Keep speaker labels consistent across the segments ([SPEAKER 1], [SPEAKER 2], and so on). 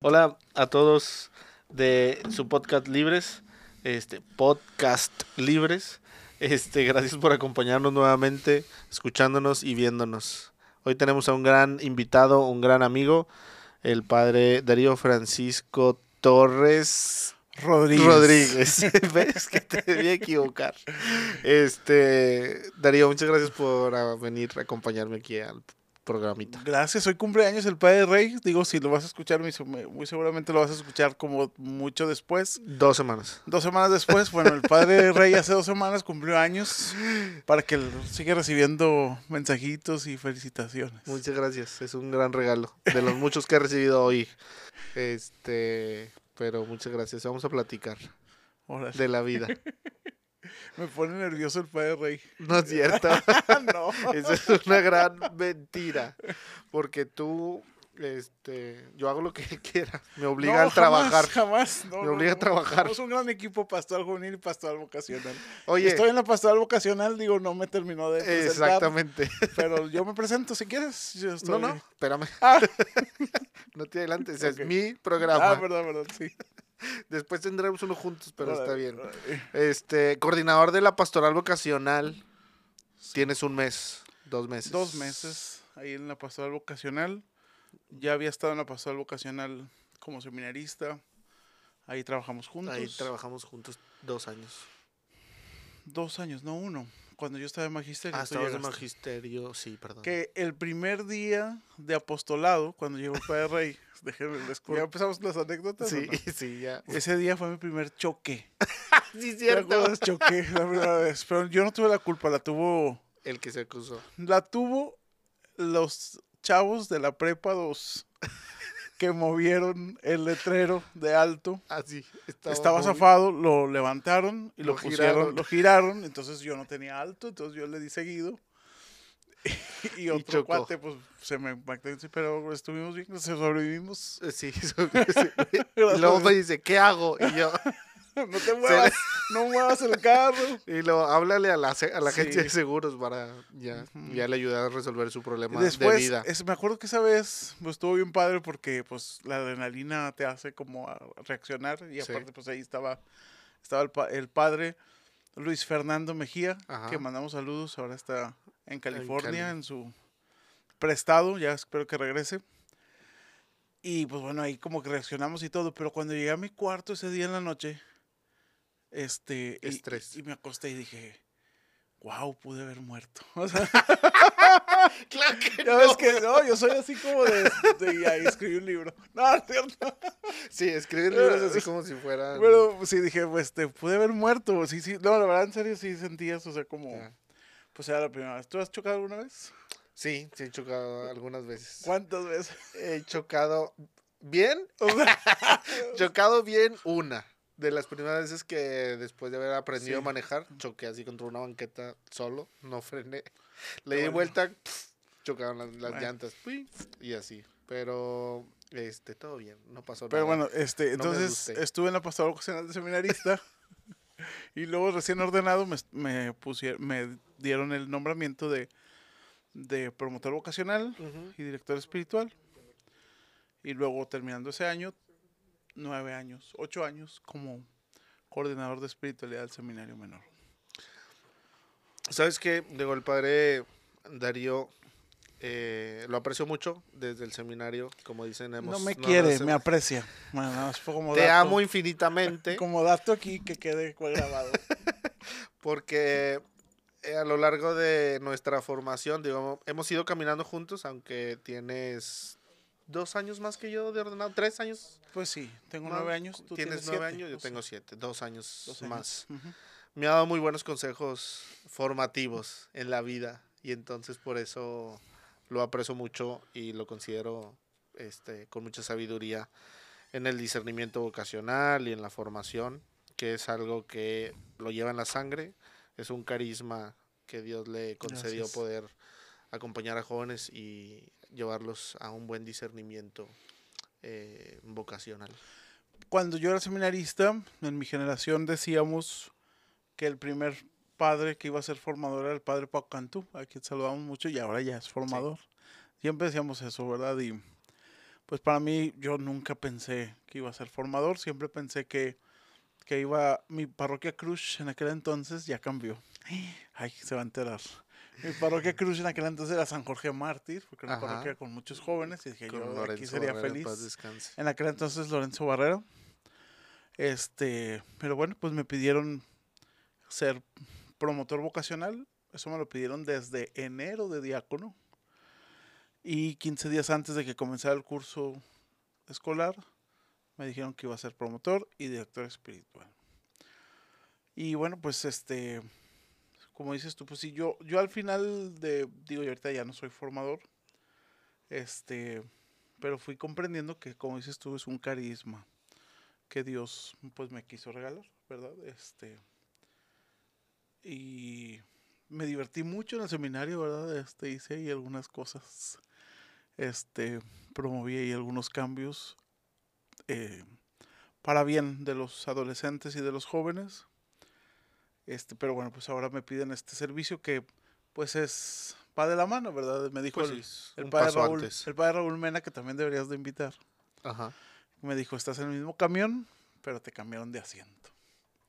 [SPEAKER 1] Hola a todos de su podcast Libres, este podcast Libres. Este, gracias por acompañarnos nuevamente, escuchándonos y viéndonos. Hoy tenemos a un gran invitado, un gran amigo, el padre Darío Francisco Torres
[SPEAKER 2] Rodríguez.
[SPEAKER 1] Rodríguez. ¿Ves que te debía equivocar? Este, Darío, muchas gracias por ah, venir a acompañarme aquí al programita.
[SPEAKER 2] Gracias, hoy cumpleaños el Padre Rey. Digo, si lo vas a escuchar, muy, seguramente lo vas a escuchar como mucho después.
[SPEAKER 1] Dos semanas.
[SPEAKER 2] Dos semanas después, bueno, el Padre Rey hace dos semanas cumplió años para que él siga recibiendo mensajitos y felicitaciones.
[SPEAKER 1] Muchas gracias, es un gran regalo de los muchos que he recibido hoy. Este, pero muchas gracias. Vamos a platicar
[SPEAKER 2] Órale.
[SPEAKER 1] de la vida.
[SPEAKER 2] Me pone nervioso el Padre Rey.
[SPEAKER 1] No es cierto.
[SPEAKER 2] no.
[SPEAKER 1] Esa es una gran mentira. Porque tú, este, yo hago lo que quiera. Me obliga
[SPEAKER 2] No,
[SPEAKER 1] a trabajar.
[SPEAKER 2] Jamás. No,
[SPEAKER 1] Me
[SPEAKER 2] no,
[SPEAKER 1] obliga a trabajar.
[SPEAKER 2] Somos un gran equipo pastoral juvenil y pastoral vocacional.
[SPEAKER 1] Oye,
[SPEAKER 2] Estoy en la pastoral vocacional, digo, no me terminó de presentar,
[SPEAKER 1] exactamente.
[SPEAKER 2] Pero yo me presento si quieres. Yo
[SPEAKER 1] No,
[SPEAKER 2] estoy-
[SPEAKER 1] no, espérame.
[SPEAKER 2] Ah,
[SPEAKER 1] No te adelantes. Es
[SPEAKER 2] Ok.
[SPEAKER 1] mi programa.
[SPEAKER 2] ah, perdón, perdón, sí.
[SPEAKER 1] Después tendremos uno juntos, pero está bien. Este, coordinador de la pastoral vocacional. Tienes un mes, dos meses.
[SPEAKER 2] Dos meses ahí en la pastoral vocacional. Ya había estado en la pastoral vocacional como seminarista. Ahí trabajamos juntos.
[SPEAKER 1] Ahí trabajamos juntos dos años.
[SPEAKER 2] Dos años, no uno. Cuando yo estaba en magisterio.
[SPEAKER 1] Ah, estabas de
[SPEAKER 2] llegaste.
[SPEAKER 1] magisterio, sí, perdón.
[SPEAKER 2] Que el primer día de apostolado, cuando llegó el Padre Rey, déjenme, les- ya empezamos las anécdotas.
[SPEAKER 1] Sí,
[SPEAKER 2] no?
[SPEAKER 1] sí, ya.
[SPEAKER 2] Ese día fue mi primer choque.
[SPEAKER 1] Sí,
[SPEAKER 2] ¿Te
[SPEAKER 1] cierto.
[SPEAKER 2] Choqué la primera vez. Pero yo no tuve la culpa, la tuvo.
[SPEAKER 1] El que se acusó.
[SPEAKER 2] La tuvo los chavos de la prepa 2 que movieron el letrero de alto.
[SPEAKER 1] Ah, sí. Estaba,
[SPEAKER 2] zafado, lo levantaron y lo,
[SPEAKER 1] Lo
[SPEAKER 2] pusieron,
[SPEAKER 1] giraron.
[SPEAKER 2] lo giraron. Entonces yo no tenía alto, entonces yo le di seguido. Y otro cuate, pues se me Pero estuvimos bien, se sobrevivimos.
[SPEAKER 1] Eh, Sí, sí. Y luego me dice, ¿qué hago? Y yo,
[SPEAKER 2] No te muevas, no muevas el carro.
[SPEAKER 1] y luego háblale a la, a la agencia de seguros para ya, ya le ayudar a resolver su problema
[SPEAKER 2] después,
[SPEAKER 1] de vida.
[SPEAKER 2] es- me acuerdo que esa vez pues, estuvo bien padre porque pues la adrenalina te hace como a reaccionar y
[SPEAKER 1] Sí.
[SPEAKER 2] aparte pues ahí estaba, estaba el, pa- el padre Luis Fernando Mejía,
[SPEAKER 1] Ajá.
[SPEAKER 2] que mandamos saludos, ahora está en California
[SPEAKER 1] Cali.
[SPEAKER 2] en, su prestado, ya espero que regrese. Y pues bueno, ahí como que reaccionamos y todo, pero cuando llegué a mi cuarto ese día en la noche, este, y-
[SPEAKER 1] Estrés.
[SPEAKER 2] y me acosté y dije, wow, pude haber muerto. O sea,
[SPEAKER 1] Claro que
[SPEAKER 2] ya ves que no, yo soy así como de, de ya escribí un libro. No, es cierto.
[SPEAKER 1] Sí, escribir libros así como si fuera...
[SPEAKER 2] Pero sí dije, pues te pude haber muerto. Sí, sí. No, la verdad, en serio, sí sentías, o sea, como.
[SPEAKER 1] Ya.
[SPEAKER 2] Pues era la primera vez. ¿Tú has chocado alguna vez?
[SPEAKER 1] Sí, sí he chocado algunas veces.
[SPEAKER 2] ¿Cuántas veces?
[SPEAKER 1] He chocado bien, chocado bien una. De las primeras veces que después de haber aprendido
[SPEAKER 2] Sí.
[SPEAKER 1] a manejar, choqué así contra una banqueta solo, no frené. Le di
[SPEAKER 2] bueno.
[SPEAKER 1] vuelta, chocaron las, las
[SPEAKER 2] Bueno.
[SPEAKER 1] llantas, y así. Pero, este, todo bien, no pasó
[SPEAKER 2] pero
[SPEAKER 1] nada.
[SPEAKER 2] bueno, este,
[SPEAKER 1] No
[SPEAKER 2] entonces estuve en la pastoral vocacional de seminarista. y luego, recién ordenado, me, me, pusie- me dieron el nombramiento de, de promotor vocacional.
[SPEAKER 1] Ujú.
[SPEAKER 2] y director espiritual. Y luego terminando ese año, nueve años, ocho años como coordinador de espiritualidad del seminario menor.
[SPEAKER 1] ¿Sabes qué? Digo, el padre Darío eh, lo aprecio mucho desde el seminario, como dicen, hemos...
[SPEAKER 2] no me quiere, me aprecia. Bueno, como
[SPEAKER 1] Te
[SPEAKER 2] dato-
[SPEAKER 1] amo infinitamente.
[SPEAKER 2] Como dato aquí que quede grabado.
[SPEAKER 1] porque eh, a lo largo de nuestra formación, digo, hemos ido caminando juntos, aunque tienes dos años más que yo de ordenado, tres años.
[SPEAKER 2] Pues sí, tengo nueve años. Tú
[SPEAKER 1] tienes nueve años, yo
[SPEAKER 2] o sea,
[SPEAKER 1] tengo siete, dos años,
[SPEAKER 2] dos años.
[SPEAKER 1] más. Me ha dado muy buenos consejos formativos en la vida y entonces por eso lo aprecio mucho y lo considero este, con mucha sabiduría en el discernimiento vocacional y en la formación, que es algo que lo lleva en la sangre, es un carisma que Dios le concedió
[SPEAKER 2] Gracias.
[SPEAKER 1] poder acompañar a jóvenes y llevarlos a un buen discernimiento eh, vocacional.
[SPEAKER 2] Cuando yo era seminarista, en mi generación decíamos que el primer padre que iba a ser formador era el padre Pau Cantú, a quien saludamos mucho y ahora ya es formador. Siempre decíamos eso, ¿verdad? Y pues para mí yo nunca pensé que iba a ser formador, siempre pensé que, que iba, mi parroquia Cruz en aquel entonces ya cambió. Ay, se va a enterar. Mi parroquia Cruz en aquel entonces era San Jorge Mártir, porque era una
[SPEAKER 1] Ajá.
[SPEAKER 2] parroquia con muchos jóvenes y dije
[SPEAKER 1] Con
[SPEAKER 2] yo aquí sería
[SPEAKER 1] Barrera,
[SPEAKER 2] feliz.
[SPEAKER 1] paz.
[SPEAKER 2] En aquel entonces Lorenzo Barrero. Este, pero bueno, pues me pidieron ser promotor vocacional. Eso me lo pidieron desde enero de diácono. Y 15 días antes de que comenzara el curso escolar, me dijeron que iba a ser promotor y director espiritual. Y bueno, pues este, como dices tú, pues sí, yo, yo al final de, digo, yo ahorita ya no soy formador, este, pero fui comprendiendo que, como dices tú, es un carisma que Dios pues me quiso regalar, ¿verdad? Este, y me divertí mucho en el seminario, ¿verdad? Este, hice ahí algunas cosas, este, promoví ahí algunos cambios eh, para bien de los adolescentes y de los jóvenes. Este, pero bueno, pues ahora me piden este servicio que pues es va de la mano, ¿verdad? Me dijo
[SPEAKER 1] Pues
[SPEAKER 2] el,
[SPEAKER 1] sí,
[SPEAKER 2] el padre Raúl,
[SPEAKER 1] antes.
[SPEAKER 2] el padre Raúl Mena que también deberías de invitar.
[SPEAKER 1] Ajá,
[SPEAKER 2] Me dijo, estás en el mismo camión, pero te cambiaron de asiento.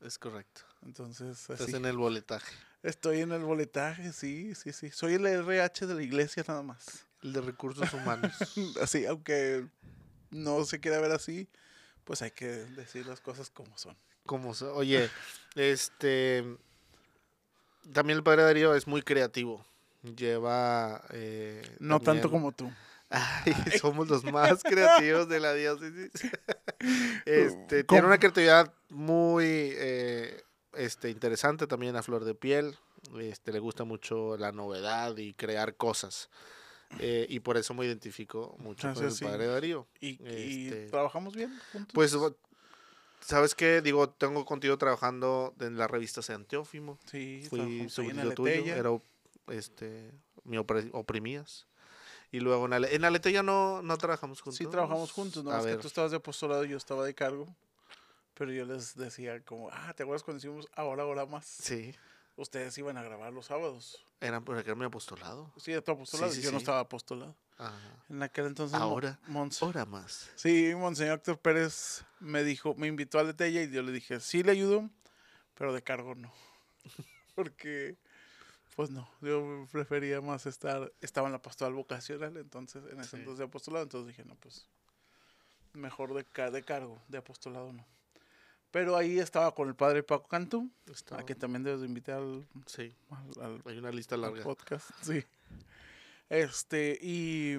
[SPEAKER 1] es correcto.
[SPEAKER 2] Entonces,
[SPEAKER 1] Estás en el boletaje.
[SPEAKER 2] estoy en el boletaje, sí, sí, sí. Soy el RH de la iglesia nada más.
[SPEAKER 1] El de recursos humanos.
[SPEAKER 2] Así, aunque no se quiera ver así, pues hay que decir las cosas como son.
[SPEAKER 1] Como so- Oye, este. También el padre Darío es muy creativo. Lleva. eh,
[SPEAKER 2] No tanto como tú.
[SPEAKER 1] Ay, somos los más creativos de la diócesis. Este,
[SPEAKER 2] ¿Cómo?
[SPEAKER 1] tiene una creatividad muy eh, este, interesante también a flor de piel. Este, le gusta mucho la novedad y crear cosas. Eh, y por eso me identifico mucho
[SPEAKER 2] Ah,
[SPEAKER 1] con el
[SPEAKER 2] sí.
[SPEAKER 1] padre Darío.
[SPEAKER 2] ¿Y, y
[SPEAKER 1] Este-
[SPEAKER 2] trabajamos bien juntos?
[SPEAKER 1] Pues, ¿sabes qué? Digo, tengo contigo trabajando en la revista San Teófimo.
[SPEAKER 2] sí,
[SPEAKER 1] Fui súbdito tuyo, era este, opre- oprimías. Y luego en, Ale- en Aleteya no, no trabajamos juntos.
[SPEAKER 2] Sí, trabajamos juntos, no
[SPEAKER 1] A
[SPEAKER 2] es que tú estabas de apostolado y yo estaba de cargo. Pero yo les decía como, ah, ¿te acuerdas cuando hicimos ahora, ahora más?
[SPEAKER 1] sí,
[SPEAKER 2] Ustedes iban a grabar los sábados.
[SPEAKER 1] era porque era mi apostolado.
[SPEAKER 2] Sí, de tu apostolado.
[SPEAKER 1] sí,
[SPEAKER 2] yo no estaba apostolado.
[SPEAKER 1] Ajá.
[SPEAKER 2] En aquel entonces.
[SPEAKER 1] Ahora,
[SPEAKER 2] Mons-
[SPEAKER 1] Hora más.
[SPEAKER 2] Sí, Monseñor Héctor Pérez me dijo, me invitó a Letella y yo le dije, sí le ayudo, pero de cargo no. Porque, pues no, yo prefería más estar, estaba en la pastoral vocacional, entonces, en ese
[SPEAKER 1] Sí.
[SPEAKER 2] entonces de apostolado, entonces dije, no, pues, mejor de, de cargo, de apostolado no. Pero ahí estaba con el padre Paco Cantú,
[SPEAKER 1] Estaba-
[SPEAKER 2] a que también debes de invitar al,
[SPEAKER 1] Sí,
[SPEAKER 2] al- al
[SPEAKER 1] hay una lista
[SPEAKER 2] al
[SPEAKER 1] larga.
[SPEAKER 2] podcast, sí. Este, y,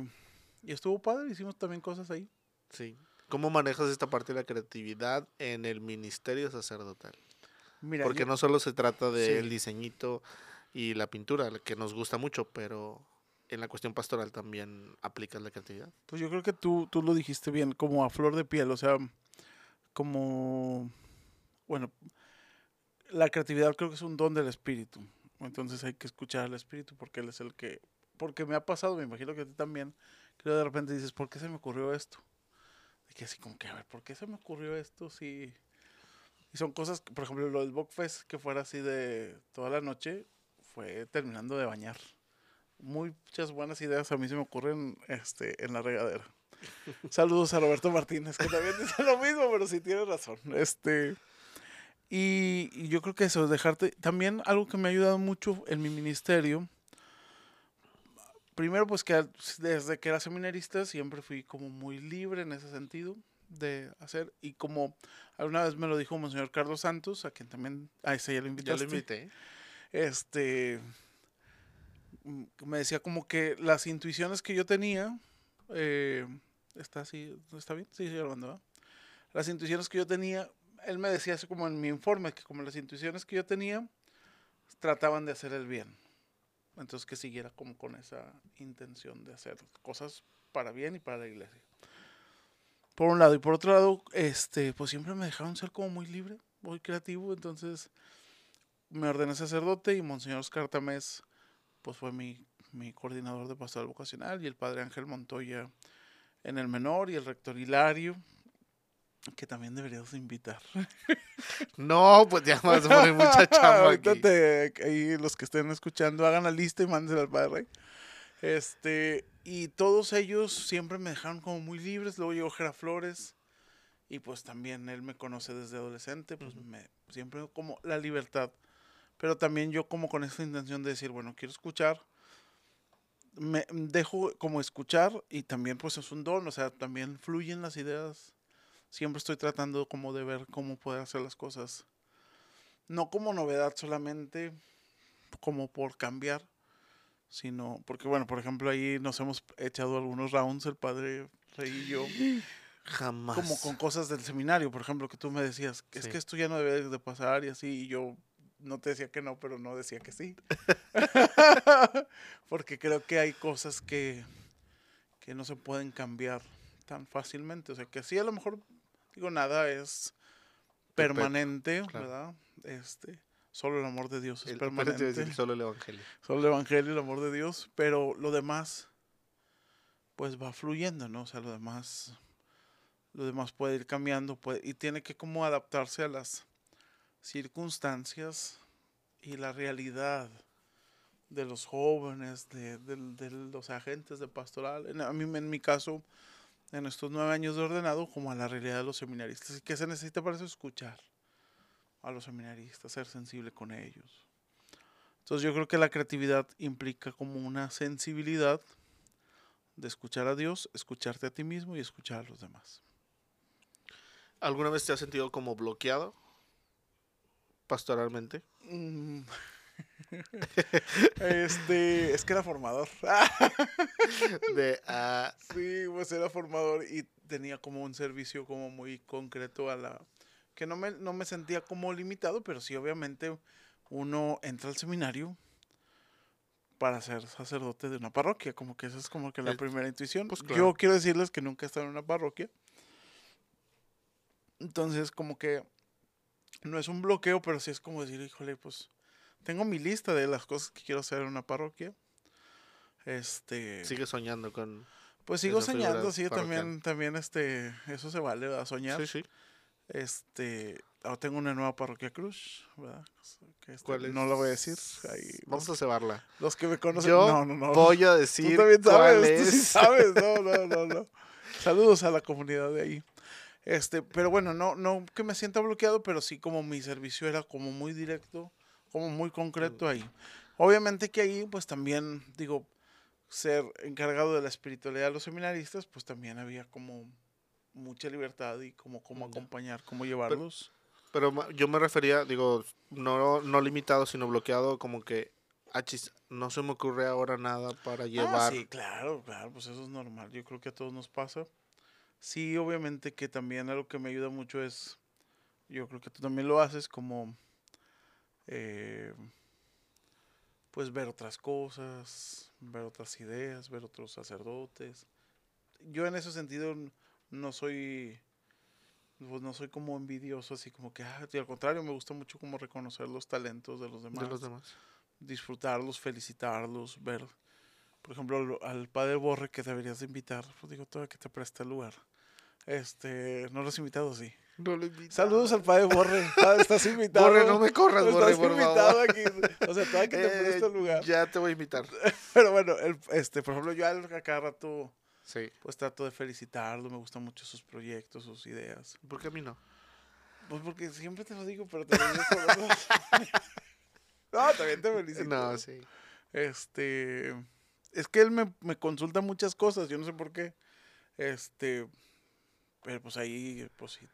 [SPEAKER 2] y estuvo padre, hicimos también cosas ahí.
[SPEAKER 1] Sí. ¿Cómo manejas esta parte de la creatividad en el ministerio sacerdotal?
[SPEAKER 2] Mira,
[SPEAKER 1] Porque
[SPEAKER 2] yo-
[SPEAKER 1] no solo se trata del
[SPEAKER 2] Sí.
[SPEAKER 1] diseñito y la pintura, que nos gusta mucho, pero en la cuestión pastoral también aplicas la creatividad.
[SPEAKER 2] Pues yo creo que tú, tú lo dijiste bien, como a flor de piel, o sea, como, bueno, la creatividad creo que es un don del espíritu, entonces hay que escuchar al espíritu porque él es el que, porque me ha pasado, me imagino que a ti también, que de repente dices, ¿por qué se me ocurrió esto? Y que así como que, a ver, ¿por qué se me ocurrió esto? Sí. Y son cosas, por ejemplo, lo del Bockfest, que fuera así de toda la noche, fue terminando de bañar. Muchas buenas ideas a mí se me ocurren este, en la regadera. Saludos a Roberto Martínez, que también dice lo mismo, pero sí tiene razón. Este, y, y yo creo que eso, dejarte. También algo que me ha ayudado mucho en mi ministerio. Primero, pues que desde que era seminarista siempre fui como muy libre en ese sentido de hacer. Y como alguna vez me lo dijo Monseñor Carlos Santos, a quien también. A ese ya lo
[SPEAKER 1] Ya
[SPEAKER 2] invitaste
[SPEAKER 1] lo invité.
[SPEAKER 2] este mm, me decía como que las intuiciones que yo tenía eh, está así está bien sí grabando ¿verdad? las intuiciones que yo tenía él me decía así como en mi informe que como las intuiciones que yo tenía trataban de hacer el bien entonces que siguiera como con esa intención de hacer cosas para bien y para la iglesia. Por un lado y por otro lado este pues siempre me dejaron ser como muy libre muy creativo. Entonces me ordené sacerdote y Monseñor Oscar Tamés, pues fue mi, mi coordinador de pastoral vocacional y el padre Ángel Montoya en el menor y el rector Hilario, que también deberías de invitar.
[SPEAKER 1] No, pues ya vas a poner mucha chamba aquí.
[SPEAKER 2] te- ahí los que estén escuchando hagan la lista y mándensela al padre. Este, y todos ellos siempre me dejaron como muy libres. Luego llegó Gera Flores. Y pues también él me conoce desde adolescente. Pues me, siempre como la libertad. Pero también yo como con esta intención de decir, bueno, quiero escuchar. Me dejo como escuchar y también pues es un don. O sea, también fluyen las ideas. Siempre estoy tratando como de ver cómo poder hacer las cosas. No como novedad solamente, como por cambiar sino porque bueno, por ejemplo, ahí nos hemos echado algunos rounds el padre Rey y yo.
[SPEAKER 1] Jamás.
[SPEAKER 2] Como con cosas del seminario, por ejemplo, que tú me decías, es que esto ya no debe de pasar y así, y yo no te decía que no, pero no decía que sí. porque creo que hay cosas que, que no se pueden cambiar tan fácilmente. O sea, que sí, a lo mejor, digo, nada es permanente, ¿verdad? Este, Solo el amor de Dios es permanente.
[SPEAKER 1] solo el Evangelio.
[SPEAKER 2] Solo el Evangelio y el amor de Dios. Pero lo demás, pues va fluyendo, ¿no? O sea, lo demás, lo demás puede ir cambiando puede, y tiene que como adaptarse a las circunstancias y la realidad de los jóvenes, de, de los agentes de pastoral. En, a mí, en mi caso, en estos nueve años de ordenado, como a la realidad de los seminaristas. ¿Y qué se necesita para eso? Escuchar a los seminaristas, ser sensible con ellos. Entonces yo creo que la creatividad implica como una sensibilidad de escuchar a Dios, escucharte a ti mismo y escuchar a los demás.
[SPEAKER 1] ¿Alguna vez te has sentido como bloqueado pastoralmente? Mm.
[SPEAKER 2] Este, es que era formador.
[SPEAKER 1] de, uh...
[SPEAKER 2] Sí, pues era formador y tenía como un servicio como muy concreto a la, que no me, no me sentía como limitado, pero sí, obviamente, uno entra al seminario para ser sacerdote de una parroquia, como que esa es como que la primera intuición. Pues Yo quiero decirles que nunca he estado en una parroquia. Entonces, como que no es un bloqueo, pero sí es como decir, híjole, pues tengo mi lista de las cosas que quiero hacer en una parroquia. Este.
[SPEAKER 1] Sigue soñando con.
[SPEAKER 2] Pues sigo soñando, sí, también, también este, eso se vale, a soñar.
[SPEAKER 1] Sí, sí.
[SPEAKER 2] Este, ahora tengo una nueva parroquia Cruz, ¿verdad? Que este, ¿Cuál es? No la voy a decir.
[SPEAKER 1] Vamos a cebarla.
[SPEAKER 2] Los que me conocen,
[SPEAKER 1] Yo
[SPEAKER 2] no, no, no.
[SPEAKER 1] Voy a decir.
[SPEAKER 2] Tú también sabes, tú sí sabes. No, no, no, no. Saludos a la comunidad de ahí. Este, pero bueno, no, no que me sienta bloqueado, pero sí como mi servicio era como muy directo, como muy concreto ahí. Obviamente que ahí, pues también, digo, ser encargado de la espiritualidad de los seminaristas, pues también había como mucha libertad y como cómo acompañar, cómo llevarlos.
[SPEAKER 1] Pero, yo me refería, digo, no, no limitado, sino bloqueado, como que, achis, no se me ocurre ahora nada para ah, llevar.
[SPEAKER 2] sí, claro, claro, pues eso es normal. Yo creo que a todos nos pasa. Sí, obviamente que también algo que me ayuda mucho es, yo creo que tú también lo haces, como, eh, pues ver otras cosas, ver otras ideas, ver otros sacerdotes. Yo en ese sentido no soy pues no soy como envidioso, así como que, ah, al contrario, me gusta mucho como reconocer los talentos de los demás.
[SPEAKER 1] De los demás.
[SPEAKER 2] Disfrutarlos, felicitarlos, ver, por ejemplo, al padre Borre que deberías de invitar, pues digo, todavía que te preste el lugar. Este, no lo has invitado, sí.
[SPEAKER 1] No lo
[SPEAKER 2] Saludos al padre Borre. estás invitado.
[SPEAKER 1] Borre, no me corras, Borre,
[SPEAKER 2] estás invitado aquí. O sea, todavía que te eh, preste el lugar.
[SPEAKER 1] Ya te voy a invitar.
[SPEAKER 2] Pero bueno, el, este, por ejemplo, yo a cada rato
[SPEAKER 1] Sí.
[SPEAKER 2] Pues trato de felicitarlo, me gustan mucho sus proyectos, sus ideas.
[SPEAKER 1] ¿Por qué a mí no?
[SPEAKER 2] Pues porque siempre te lo digo, pero te lo digo No, también te felicito.
[SPEAKER 1] No, sí.
[SPEAKER 2] Este. Es que él me, me consulta muchas cosas, yo no sé por qué. Este. Pero pues ahí, pues sí,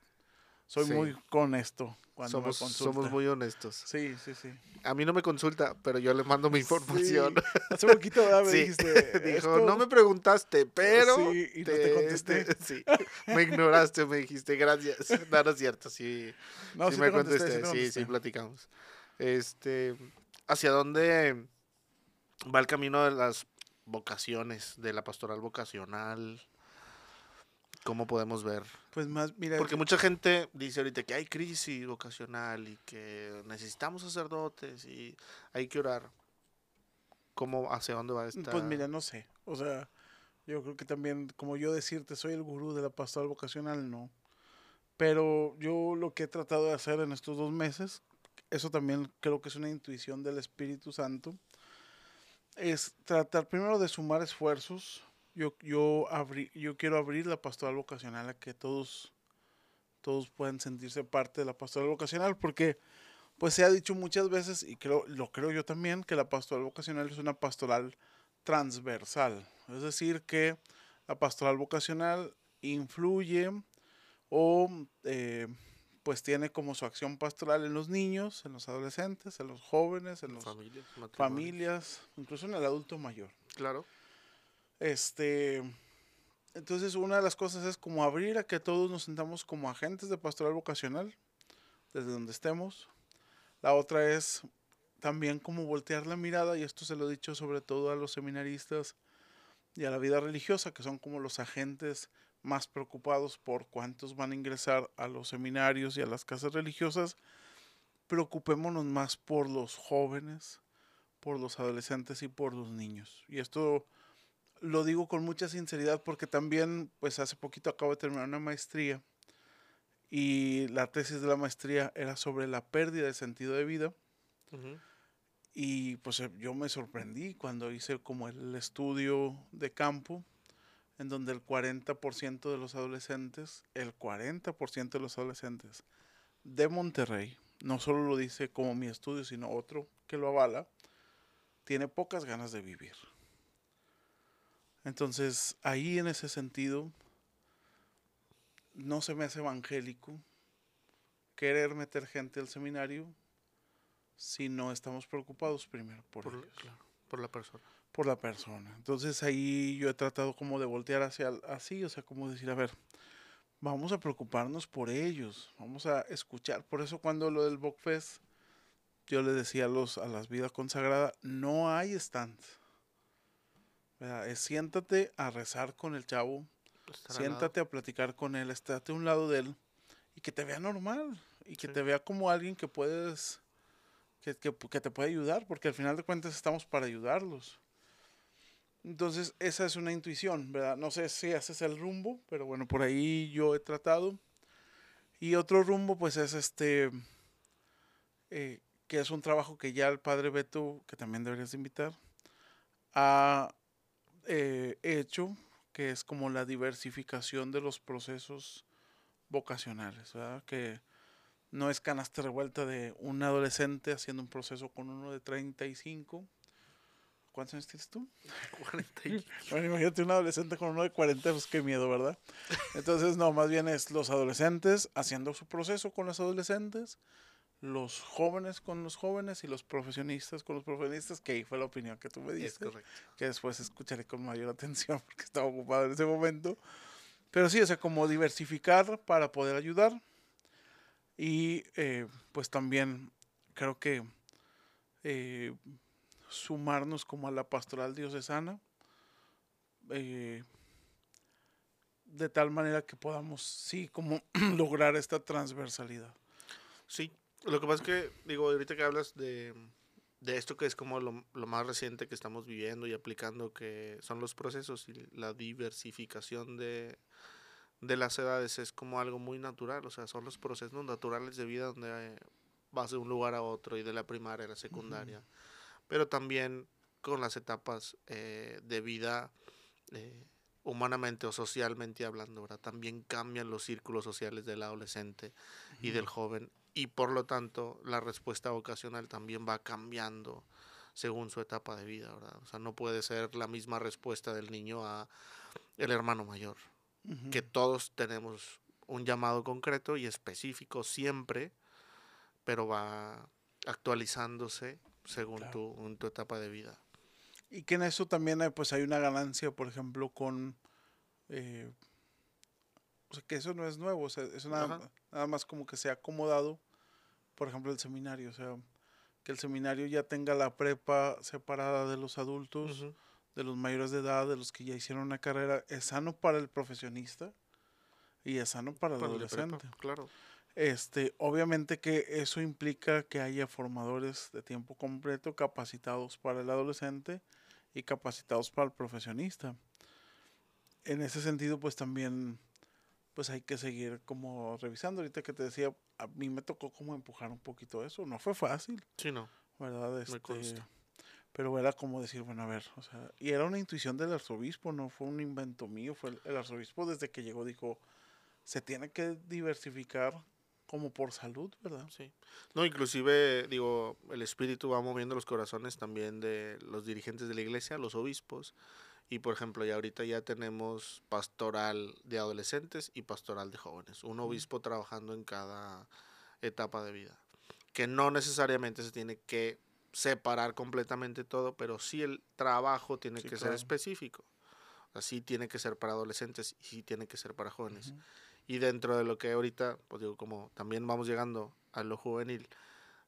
[SPEAKER 2] soy muy honesto cuando
[SPEAKER 1] somos,
[SPEAKER 2] me.
[SPEAKER 1] Somos muy honestos.
[SPEAKER 2] Sí, sí, sí.
[SPEAKER 1] A mí no me consulta, pero yo le mando mi información.
[SPEAKER 2] Hace poquito me dijiste.
[SPEAKER 1] Dijo, no me preguntaste, pero.
[SPEAKER 2] Sí, y no te contesté.
[SPEAKER 1] sí, me ignoraste, me dijiste, gracias. No, no es cierto, sí. No, sí, me contesté, sí, sí, platicamos. Este. ¿Hacia dónde va el camino de las vocaciones, de la pastoral vocacional? ¿Cómo podemos ver?
[SPEAKER 2] Pues más, mira.
[SPEAKER 1] Porque mucha gente dice ahorita que hay crisis vocacional y que necesitamos sacerdotes y hay que orar. ¿Cómo, hacia dónde va esta?
[SPEAKER 2] Pues mira, no sé. O sea, yo creo que también, como yo decirte, soy el gurú de la pastoral vocacional, no. Pero yo lo que he tratado de hacer en estos dos meses, eso también creo que es una intuición del Espíritu Santo, es tratar primero de sumar esfuerzos yo, yo, abrí, yo quiero abrir la pastoral vocacional a que todos, todos puedan sentirse parte de la pastoral vocacional, porque pues se ha dicho muchas veces, y creo, lo creo yo también, que la pastoral vocacional es una pastoral transversal. Es decir, que la pastoral vocacional influye o eh, pues tiene como su acción pastoral en los niños, en los adolescentes, en los jóvenes, en las
[SPEAKER 1] Familias,
[SPEAKER 2] familias, incluso en el adulto mayor.
[SPEAKER 1] Claro.
[SPEAKER 2] Este, entonces una de las cosas es como abrir a que todos nos sentamos como agentes de pastoral vocacional, desde donde estemos. La otra es también como voltear la mirada, y esto se lo he dicho sobre todo a los seminaristas y a la vida religiosa, que son como los agentes más preocupados por cuántos van a ingresar a los seminarios y a las casas religiosas. Preocupémonos más por los jóvenes, por los adolescentes y por los niños. Y esto lo digo con mucha sinceridad porque también, pues hace poquito acabo de terminar una maestría y la tesis de la maestría era sobre la pérdida de sentido de vida. Y pues eh, yo me sorprendí cuando hice como el estudio de campo, en donde el 40% de los adolescentes, el 40% de los adolescentes de Monterrey, no solo lo dice como mi estudio, sino otro que lo avala, tiene pocas ganas de vivir. Entonces, ahí en ese sentido, no se me hace evangélico querer meter gente al seminario si no estamos preocupados primero por,
[SPEAKER 1] Por,
[SPEAKER 2] ellos,
[SPEAKER 1] claro, por la persona.
[SPEAKER 2] por la persona. Entonces ahí yo he tratado como de voltear hacia así, o sea, como decir, a ver, vamos a preocuparnos por ellos, vamos a escuchar. Por eso cuando lo del Bokfest, yo le decía a los a las vidas consagradas, no hay stand. ¿Verdad? Es siéntate a rezar con el chavo,
[SPEAKER 1] lado.
[SPEAKER 2] siéntate a platicar con él, estate a un lado de él y que te vea normal y que
[SPEAKER 1] Sí.
[SPEAKER 2] te vea como alguien que puedes, que, que, que te puede ayudar, porque al final de cuentas estamos para ayudarlos. Entonces, esa es una intuición, ¿verdad? No sé si ese es el rumbo, pero bueno, por ahí yo he tratado. Y otro rumbo, pues es este, eh, que es un trabajo que ya el padre Beto, que también deberías invitar, ha eh, hecho, que es como la diversificación de los procesos vocacionales, ¿verdad? Que no es canasta revuelta de un adolescente haciendo un proceso con uno de 35. ¿Cuántos años tienes tú?
[SPEAKER 1] 40 y-
[SPEAKER 2] Bueno, imagínate un adolescente con uno de 40, pues qué miedo, ¿verdad? Entonces, no, más bien es los adolescentes haciendo su proceso con los adolescentes, los jóvenes con los jóvenes y los profesionistas con los profesionistas, que ahí fue la opinión que tú me
[SPEAKER 1] Es
[SPEAKER 2] diste,
[SPEAKER 1] correcto.
[SPEAKER 2] que después escucharé con mayor atención porque estaba ocupado en ese momento. Pero sí, o sea, como diversificar para poder ayudar. Y eh, pues también creo que eh, sumarnos como a la pastoral diocesana. eh, de tal manera que podamos, sí, como lograr esta transversalidad.
[SPEAKER 1] Sí, lo que pasa es que, digo, ahorita que hablas de, de esto que es como lo, lo más reciente que estamos viviendo y aplicando, que son los procesos y la diversificación de, de las edades, es como algo muy natural, o sea, son los procesos naturales de vida donde eh, vas de un lugar a otro y de la primaria a la secundaria, pero también con las etapas eh, de vida. eh, humanamente o socialmente hablando, ¿verdad? También cambian los círculos sociales del adolescente y del joven y por lo tanto la respuesta vocacional también va cambiando según su etapa de vida, ¿verdad? O sea, no puede ser la misma respuesta del niño a el hermano mayor, que todos tenemos un llamado concreto y específico siempre, pero va actualizándose según
[SPEAKER 2] Claro.
[SPEAKER 1] tu, en tu etapa de vida.
[SPEAKER 2] Y que en eso también hay, pues hay una ganancia, por ejemplo, con... eh, o sea, que eso no es nuevo, o sea, eso nada, nada más como que se ha acomodado, por ejemplo, el seminario, o sea, que el seminario ya tenga la prepa separada de los adultos, de los mayores de edad, de los que ya hicieron una carrera, es sano para el profesionista y es sano para el
[SPEAKER 1] Para el de prepa,
[SPEAKER 2] adolescente.
[SPEAKER 1] claro.
[SPEAKER 2] Este, obviamente que eso implica que haya formadores de tiempo completo capacitados para el adolescente y capacitados para el profesionista. En ese sentido, pues también pues hay que seguir como revisando. Ahorita que te decía, a mí me tocó como empujar un poquito eso. No fue fácil,
[SPEAKER 1] Sí, no.
[SPEAKER 2] ¿verdad?
[SPEAKER 1] Me
[SPEAKER 2] Este,
[SPEAKER 1] consta.
[SPEAKER 2] Pero era como decir, bueno, a ver, o sea, y era una intuición del arzobispo, no fue un invento mío, fue el, el arzobispo desde que llegó dijo, se tiene que diversificar como por salud, ¿verdad?
[SPEAKER 1] Sí. No, inclusive, digo, el espíritu va moviendo los corazones también de los dirigentes de la iglesia, los obispos. Y por ejemplo, ya ahorita ya tenemos pastoral de adolescentes y pastoral de jóvenes. Un obispo trabajando en cada etapa de vida. Que no necesariamente se tiene que separar completamente todo, pero sí el trabajo tiene
[SPEAKER 2] Sí,
[SPEAKER 1] que ser
[SPEAKER 2] claro.
[SPEAKER 1] específico. Así tiene que ser para adolescentes y sí tiene que ser para jóvenes. Y dentro de lo que ahorita, pues digo, como también vamos llegando a lo juvenil,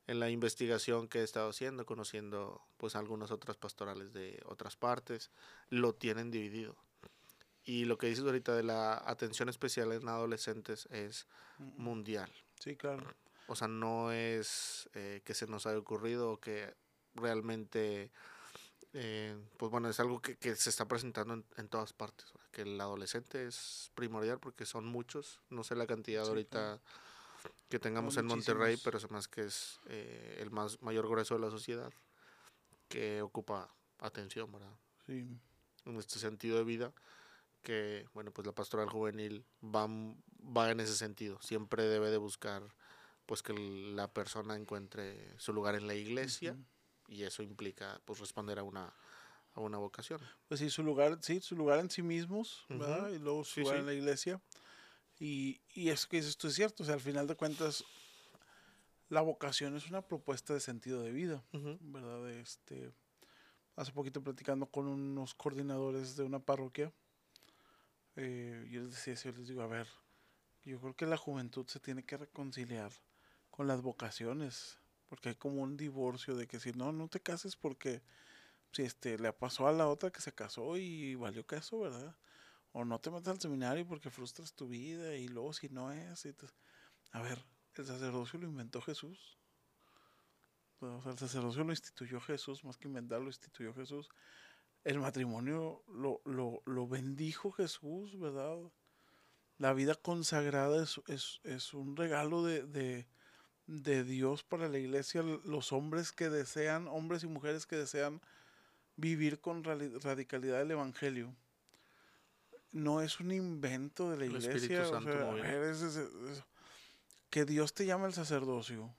[SPEAKER 1] en la investigación que he estado haciendo, conociendo pues algunas otras pastorales de otras partes, lo tienen dividido. Y lo que dices ahorita de la atención especial en adolescentes es mundial.
[SPEAKER 2] Sí, claro.
[SPEAKER 1] O sea, no es eh, que se nos haya ocurrido o que realmente, eh, pues bueno, es algo que, que se está presentando en, en todas partes. Que el adolescente es primordial porque son muchos. No sé la cantidad
[SPEAKER 2] Sí,
[SPEAKER 1] ahorita
[SPEAKER 2] claro.
[SPEAKER 1] Que tengamos
[SPEAKER 2] Son
[SPEAKER 1] en Monterrey, pero es más que es eh, el más mayor grueso de la sociedad que ocupa atención, ¿verdad?
[SPEAKER 2] Sí.
[SPEAKER 1] en este sentido de vida que bueno pues la pastoral juvenil va, va en ese sentido siempre debe de buscar pues que la persona encuentre su lugar en la iglesia
[SPEAKER 2] Ujú.
[SPEAKER 1] y eso implica pues responder a una a una vocación
[SPEAKER 2] Pues sí, su lugar, sí, su lugar en sí mismos, ¿verdad?
[SPEAKER 1] Ujú.
[SPEAKER 2] Y luego su
[SPEAKER 1] Sí,
[SPEAKER 2] lugar
[SPEAKER 1] sí.
[SPEAKER 2] en la iglesia. Y, y eso que dices tú es cierto, o sea, al final de cuentas, la vocación es una propuesta de sentido de vida, ¿verdad? Este, hace poquito platicando con unos coordinadores de una parroquia, eh, yo les decía eso, yo les digo, a ver, yo creo que la juventud se tiene que reconciliar con las vocaciones, porque hay como un divorcio de que si no, no te cases porque si este le pasó a la otra que se casó y valió caso, ¿verdad? O no te metas al seminario porque frustras tu vida y luego si no es. y te- A ver, el sacerdocio lo inventó Jesús. O sea, el sacerdocio lo instituyó Jesús, más que inventarlo, lo instituyó Jesús. El matrimonio lo, lo, lo bendijo Jesús, ¿verdad? La vida consagrada es, es, es un regalo de, de, de Dios para la iglesia. Los hombres que desean, hombres y mujeres que desean vivir con radicalidad el evangelio. No es un invento de la
[SPEAKER 1] El
[SPEAKER 2] iglesia. O sea, es- es- es- que Dios te llame al sacerdocio.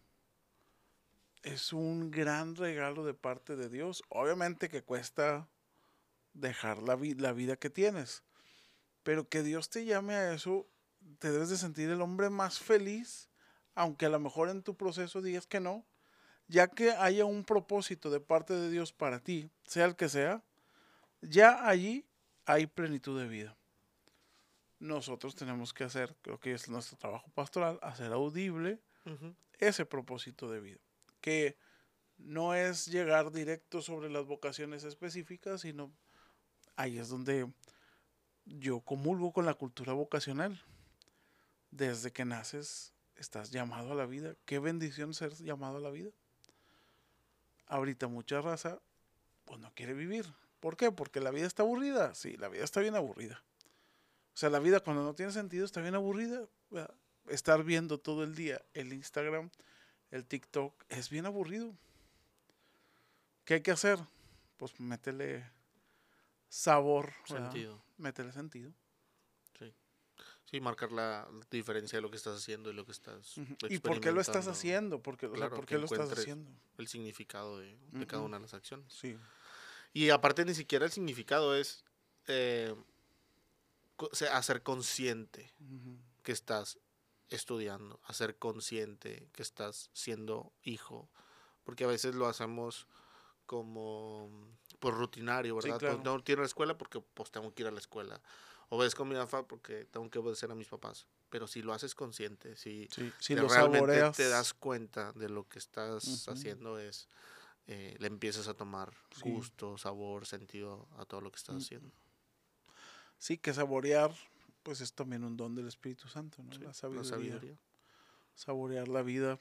[SPEAKER 2] Es un gran regalo de parte de Dios. Obviamente que cuesta dejar la, vi- la vida que tienes. Pero que Dios te llame a eso, te debes de sentir el hombre más feliz, aunque a lo mejor en tu proceso digas que no, ya que haya un propósito de parte de Dios para ti, sea el que sea, ya allí hay plenitud de vida. Nosotros tenemos que hacer, creo que es nuestro trabajo pastoral, hacer audible ese propósito de vida, que no es llegar directo sobre las vocaciones específicas, sino ahí es donde yo comulgo con la cultura vocacional. Desde que naces estás llamado a la vida. Qué bendición ser llamado a la vida. Ahorita mucha raza pues no quiere vivir. ¿Por qué? Porque la vida está aburrida. Sí, la vida está bien aburrida. O sea, la vida cuando no tiene sentido está bien aburrida. ¿verdad? Estar viendo todo el día el Instagram, el TikTok, es bien aburrido. ¿Qué hay que hacer? Pues métele sabor, ¿verdad?
[SPEAKER 1] sentido
[SPEAKER 2] Métele sentido.
[SPEAKER 1] sí marcar la diferencia de lo que estás haciendo y lo que estás
[SPEAKER 2] Ujú. ¿Y por qué lo estás haciendo? Porque, o sea,
[SPEAKER 1] Claro,
[SPEAKER 2] ¿Por qué lo estás haciendo?
[SPEAKER 1] el significado de, de cada una de las acciones
[SPEAKER 2] Sí.
[SPEAKER 1] Y aparte ni siquiera el significado es eh, co- se- hacer consciente que estás estudiando, hacer consciente que estás siendo hijo, porque a veces lo hacemos como por rutinario,
[SPEAKER 2] Sí,
[SPEAKER 1] ¿verdad?
[SPEAKER 2] claro.
[SPEAKER 1] Pues no quiero ir a la escuela porque pues tengo que ir a la escuela. Obedezco a mi papá porque tengo que obedecer a mis papás. Pero si lo haces consciente, si,
[SPEAKER 2] Sí, si
[SPEAKER 1] realmente
[SPEAKER 2] saboreas.
[SPEAKER 1] te das cuenta de lo que estás haciendo es eh, le empiezas a tomar
[SPEAKER 2] Sí.
[SPEAKER 1] gusto, sabor, sentido a todo lo que estás
[SPEAKER 2] Mm.
[SPEAKER 1] haciendo.
[SPEAKER 2] Sí, que saborear, pues es también un don del Espíritu Santo, ¿no?
[SPEAKER 1] Sí,
[SPEAKER 2] la, sabiduría, Saborear la vida.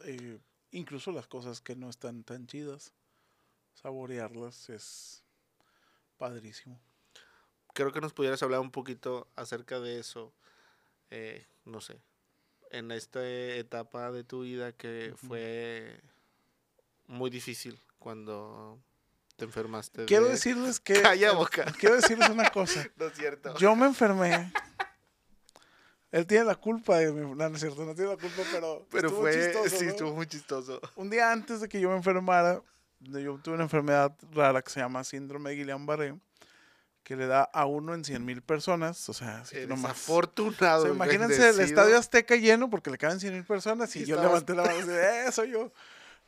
[SPEAKER 2] eh, incluso las cosas que no están tan chidas. Saborearlas es padrísimo.
[SPEAKER 1] Creo que nos pudieras hablar un poquito acerca de eso, eh, no sé, en esta etapa de tu vida que fue muy difícil cuando te enfermaste.
[SPEAKER 2] Quiero
[SPEAKER 1] de-
[SPEAKER 2] decirles que...
[SPEAKER 1] Calla boca.
[SPEAKER 2] Quiero decirles una cosa.
[SPEAKER 1] No es cierto.
[SPEAKER 2] Yo me enfermé. Él tiene la culpa de mi... No, no es cierto, no tiene la culpa, pero...
[SPEAKER 1] Pero
[SPEAKER 2] estuvo
[SPEAKER 1] fue,
[SPEAKER 2] chistoso,
[SPEAKER 1] sí,
[SPEAKER 2] ¿no?
[SPEAKER 1] estuvo muy chistoso.
[SPEAKER 2] Un día antes de que yo me enfermara, yo tuve una enfermedad rara que se llama síndrome de Guillain-Barré, que le da a uno en 100 mil personas, o sea,
[SPEAKER 1] Eres
[SPEAKER 2] nomás.
[SPEAKER 1] afortunado.
[SPEAKER 2] O sea, imagínense el
[SPEAKER 1] bendecido.
[SPEAKER 2] Estadio Azteca lleno porque le caben 100 mil personas y
[SPEAKER 1] Y
[SPEAKER 2] yo
[SPEAKER 1] estabas-
[SPEAKER 2] levanté la mano y dije, eh, soy yo.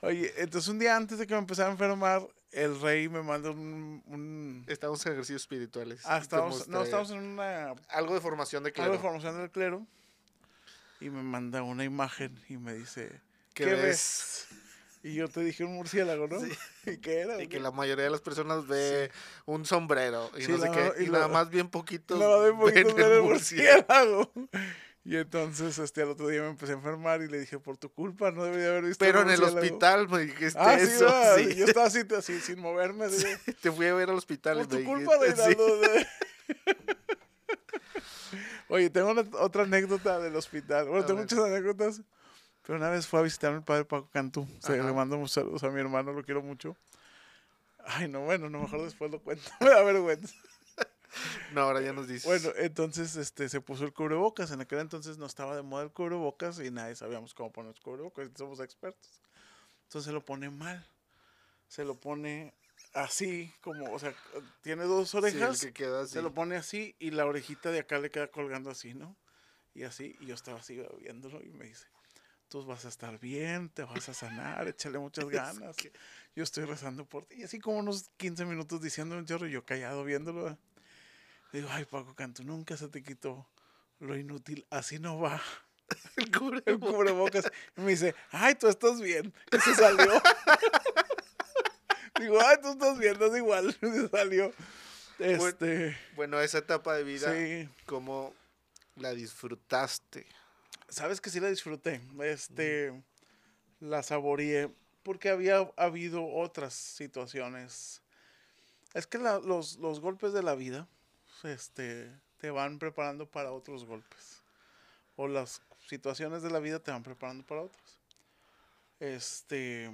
[SPEAKER 2] Oye, entonces un día antes de que me empezara a enfermar, el rey me manda un... un
[SPEAKER 1] Estamos en ejercicios espirituales.
[SPEAKER 2] ah,
[SPEAKER 1] Te
[SPEAKER 2] estábamos, no, estábamos en una
[SPEAKER 1] Algo de formación de
[SPEAKER 2] algo
[SPEAKER 1] clero.
[SPEAKER 2] de formación del clero y me manda una imagen y me dice,
[SPEAKER 1] ¿Qué
[SPEAKER 2] ¿qué,
[SPEAKER 1] ves?
[SPEAKER 2] Y yo te dije un murciélago, ¿no? ¿Y qué era?
[SPEAKER 1] Y que la mayoría de las personas ve un sombrero y
[SPEAKER 2] Sí,
[SPEAKER 1] no sé
[SPEAKER 2] la-
[SPEAKER 1] qué.
[SPEAKER 2] y
[SPEAKER 1] nada más bien poquitos.
[SPEAKER 2] No, de poquito
[SPEAKER 1] ven
[SPEAKER 2] ver
[SPEAKER 1] el
[SPEAKER 2] el
[SPEAKER 1] murciélago.
[SPEAKER 2] murciélago. Y entonces, este, al otro día me empecé a enfermar y le dije, por tu culpa, no debería haber visto
[SPEAKER 1] Pero en el
[SPEAKER 2] murciélago".
[SPEAKER 1] hospital me dijiste
[SPEAKER 2] Ah,
[SPEAKER 1] eso. sí.
[SPEAKER 2] yo estaba así, así, sin moverme. de,
[SPEAKER 1] Te fui a ver al hospital
[SPEAKER 2] por tu
[SPEAKER 1] me
[SPEAKER 2] culpa. Reinaldo. de- Oye, tengo una- otra anécdota del hospital. Bueno,
[SPEAKER 1] A
[SPEAKER 2] tengo
[SPEAKER 1] ver.
[SPEAKER 2] muchas anécdotas. Pero una vez fue a visitarme el padre Paco Cantú. O sea, le mando muchos saludos a mi hermano, lo quiero mucho. Ay, no, bueno, no, mejor después lo cuento. Me da vergüenza.
[SPEAKER 1] No, ahora ya nos dices.
[SPEAKER 2] Bueno, entonces este, se puso el cubrebocas. En aquel entonces no estaba de moda el cubrebocas y nadie sabíamos cómo poner el cubrebocas. Somos expertos. Entonces se lo pone mal. Se lo pone así, como, o sea, tiene dos
[SPEAKER 1] Sí, el
[SPEAKER 2] orejas.
[SPEAKER 1] que queda así.
[SPEAKER 2] Se lo pone así y la orejita de acá le queda colgando así, ¿no? Y así, y yo estaba así viéndolo y me dice, tú vas a estar bien, te vas a sanar, échale muchas ganas. Yo estoy rezando por ti. Y así como unos 15 minutos diciendo un chorro, yo callado viéndolo. Digo, ay, Paco Canto, nunca se te quitó lo inútil, así no va.
[SPEAKER 1] El cubre-
[SPEAKER 2] El cubrebocas. Y me dice, ay, tú estás bien. Y se salió. Digo, ay, tú estás bien, no es igual. Y se salió. Este,
[SPEAKER 1] Bueno, esa etapa de vida,
[SPEAKER 2] sí.
[SPEAKER 1] ¿cómo la disfrutaste?
[SPEAKER 2] Sabes que sí la disfruté. Este, la saboreé porque había habido otras situaciones. Es que la- los, los golpes de la vida, este, te van preparando para otros golpes. O las situaciones de la vida te van preparando para otros. Este,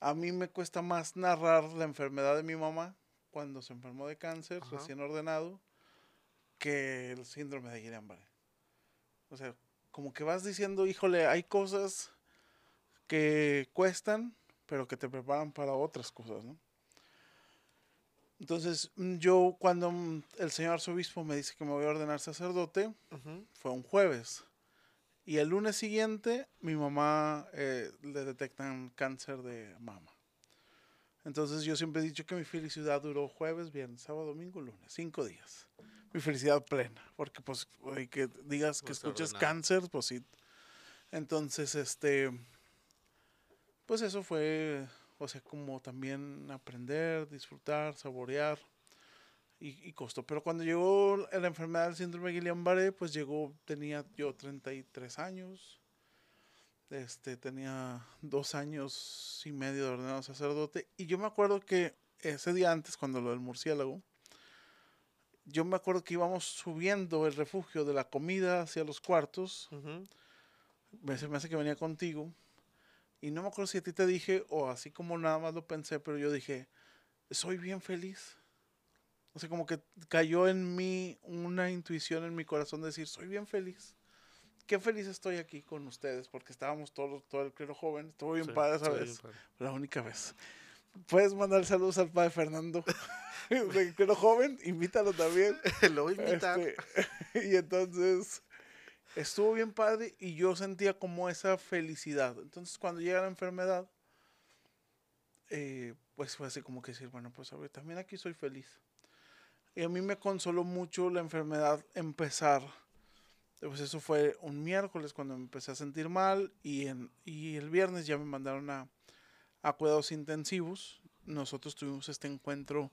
[SPEAKER 2] a mí me cuesta más narrar la enfermedad de mi mamá cuando se enfermó de cáncer,
[SPEAKER 1] Ajá.
[SPEAKER 2] recién ordenado, que el síndrome de Guillain-Barré. O sea, como que vas diciendo, híjole, hay cosas que cuestan, pero que te preparan para otras cosas, ¿no? Entonces, mm, yo cuando mm, el señor arzobispo me dice que me voy a ordenar sacerdote, fue un jueves. Y el lunes siguiente, mi mamá eh, le detectan cáncer de mama. Entonces, yo siempre he dicho que mi felicidad duró jueves, viernes, sábado, domingo, lunes, cinco días. Mi felicidad plena, porque pues oye, que digas que
[SPEAKER 1] Pues, ordenado.
[SPEAKER 2] cáncer, pues sí. Entonces, este, pues eso fue, o sea, como también aprender, disfrutar, saborear y, y costó. Pero cuando llegó la enfermedad del síndrome de Guillain-Barré, pues llegó, tenía yo 33 años, este, tenía dos años y medio de ordenado sacerdote, y yo me acuerdo que ese día antes, cuando lo del murciélago, yo me acuerdo que íbamos subiendo el refugio de la comida hacia los cuartos, me, se me hace que venía contigo. Y no me acuerdo si a ti te dije o así como nada más lo pensé, pero yo dije, soy bien feliz. O sea, como que cayó en mí una intuición en mi corazón de decir, soy bien feliz. Qué feliz estoy aquí con ustedes, porque estábamos todos, todo el clero joven. Estuvo bien
[SPEAKER 1] Sí,
[SPEAKER 2] padre esa vez. La única vez. Puedes mandar saludos al padre Fernando. del clero joven, invítalo también.
[SPEAKER 1] Lo voy a invitar.
[SPEAKER 2] Este, y entonces estuvo bien padre y yo sentía como esa felicidad. Entonces cuando llega la enfermedad, eh, pues fue así como que decir, bueno, pues a ver, también aquí soy feliz. Y a mí me consoló mucho la enfermedad empezar. Pues eso fue un miércoles cuando me empecé a sentir mal y, en, y el viernes ya me mandaron a, a cuidados intensivos. Nosotros tuvimos este encuentro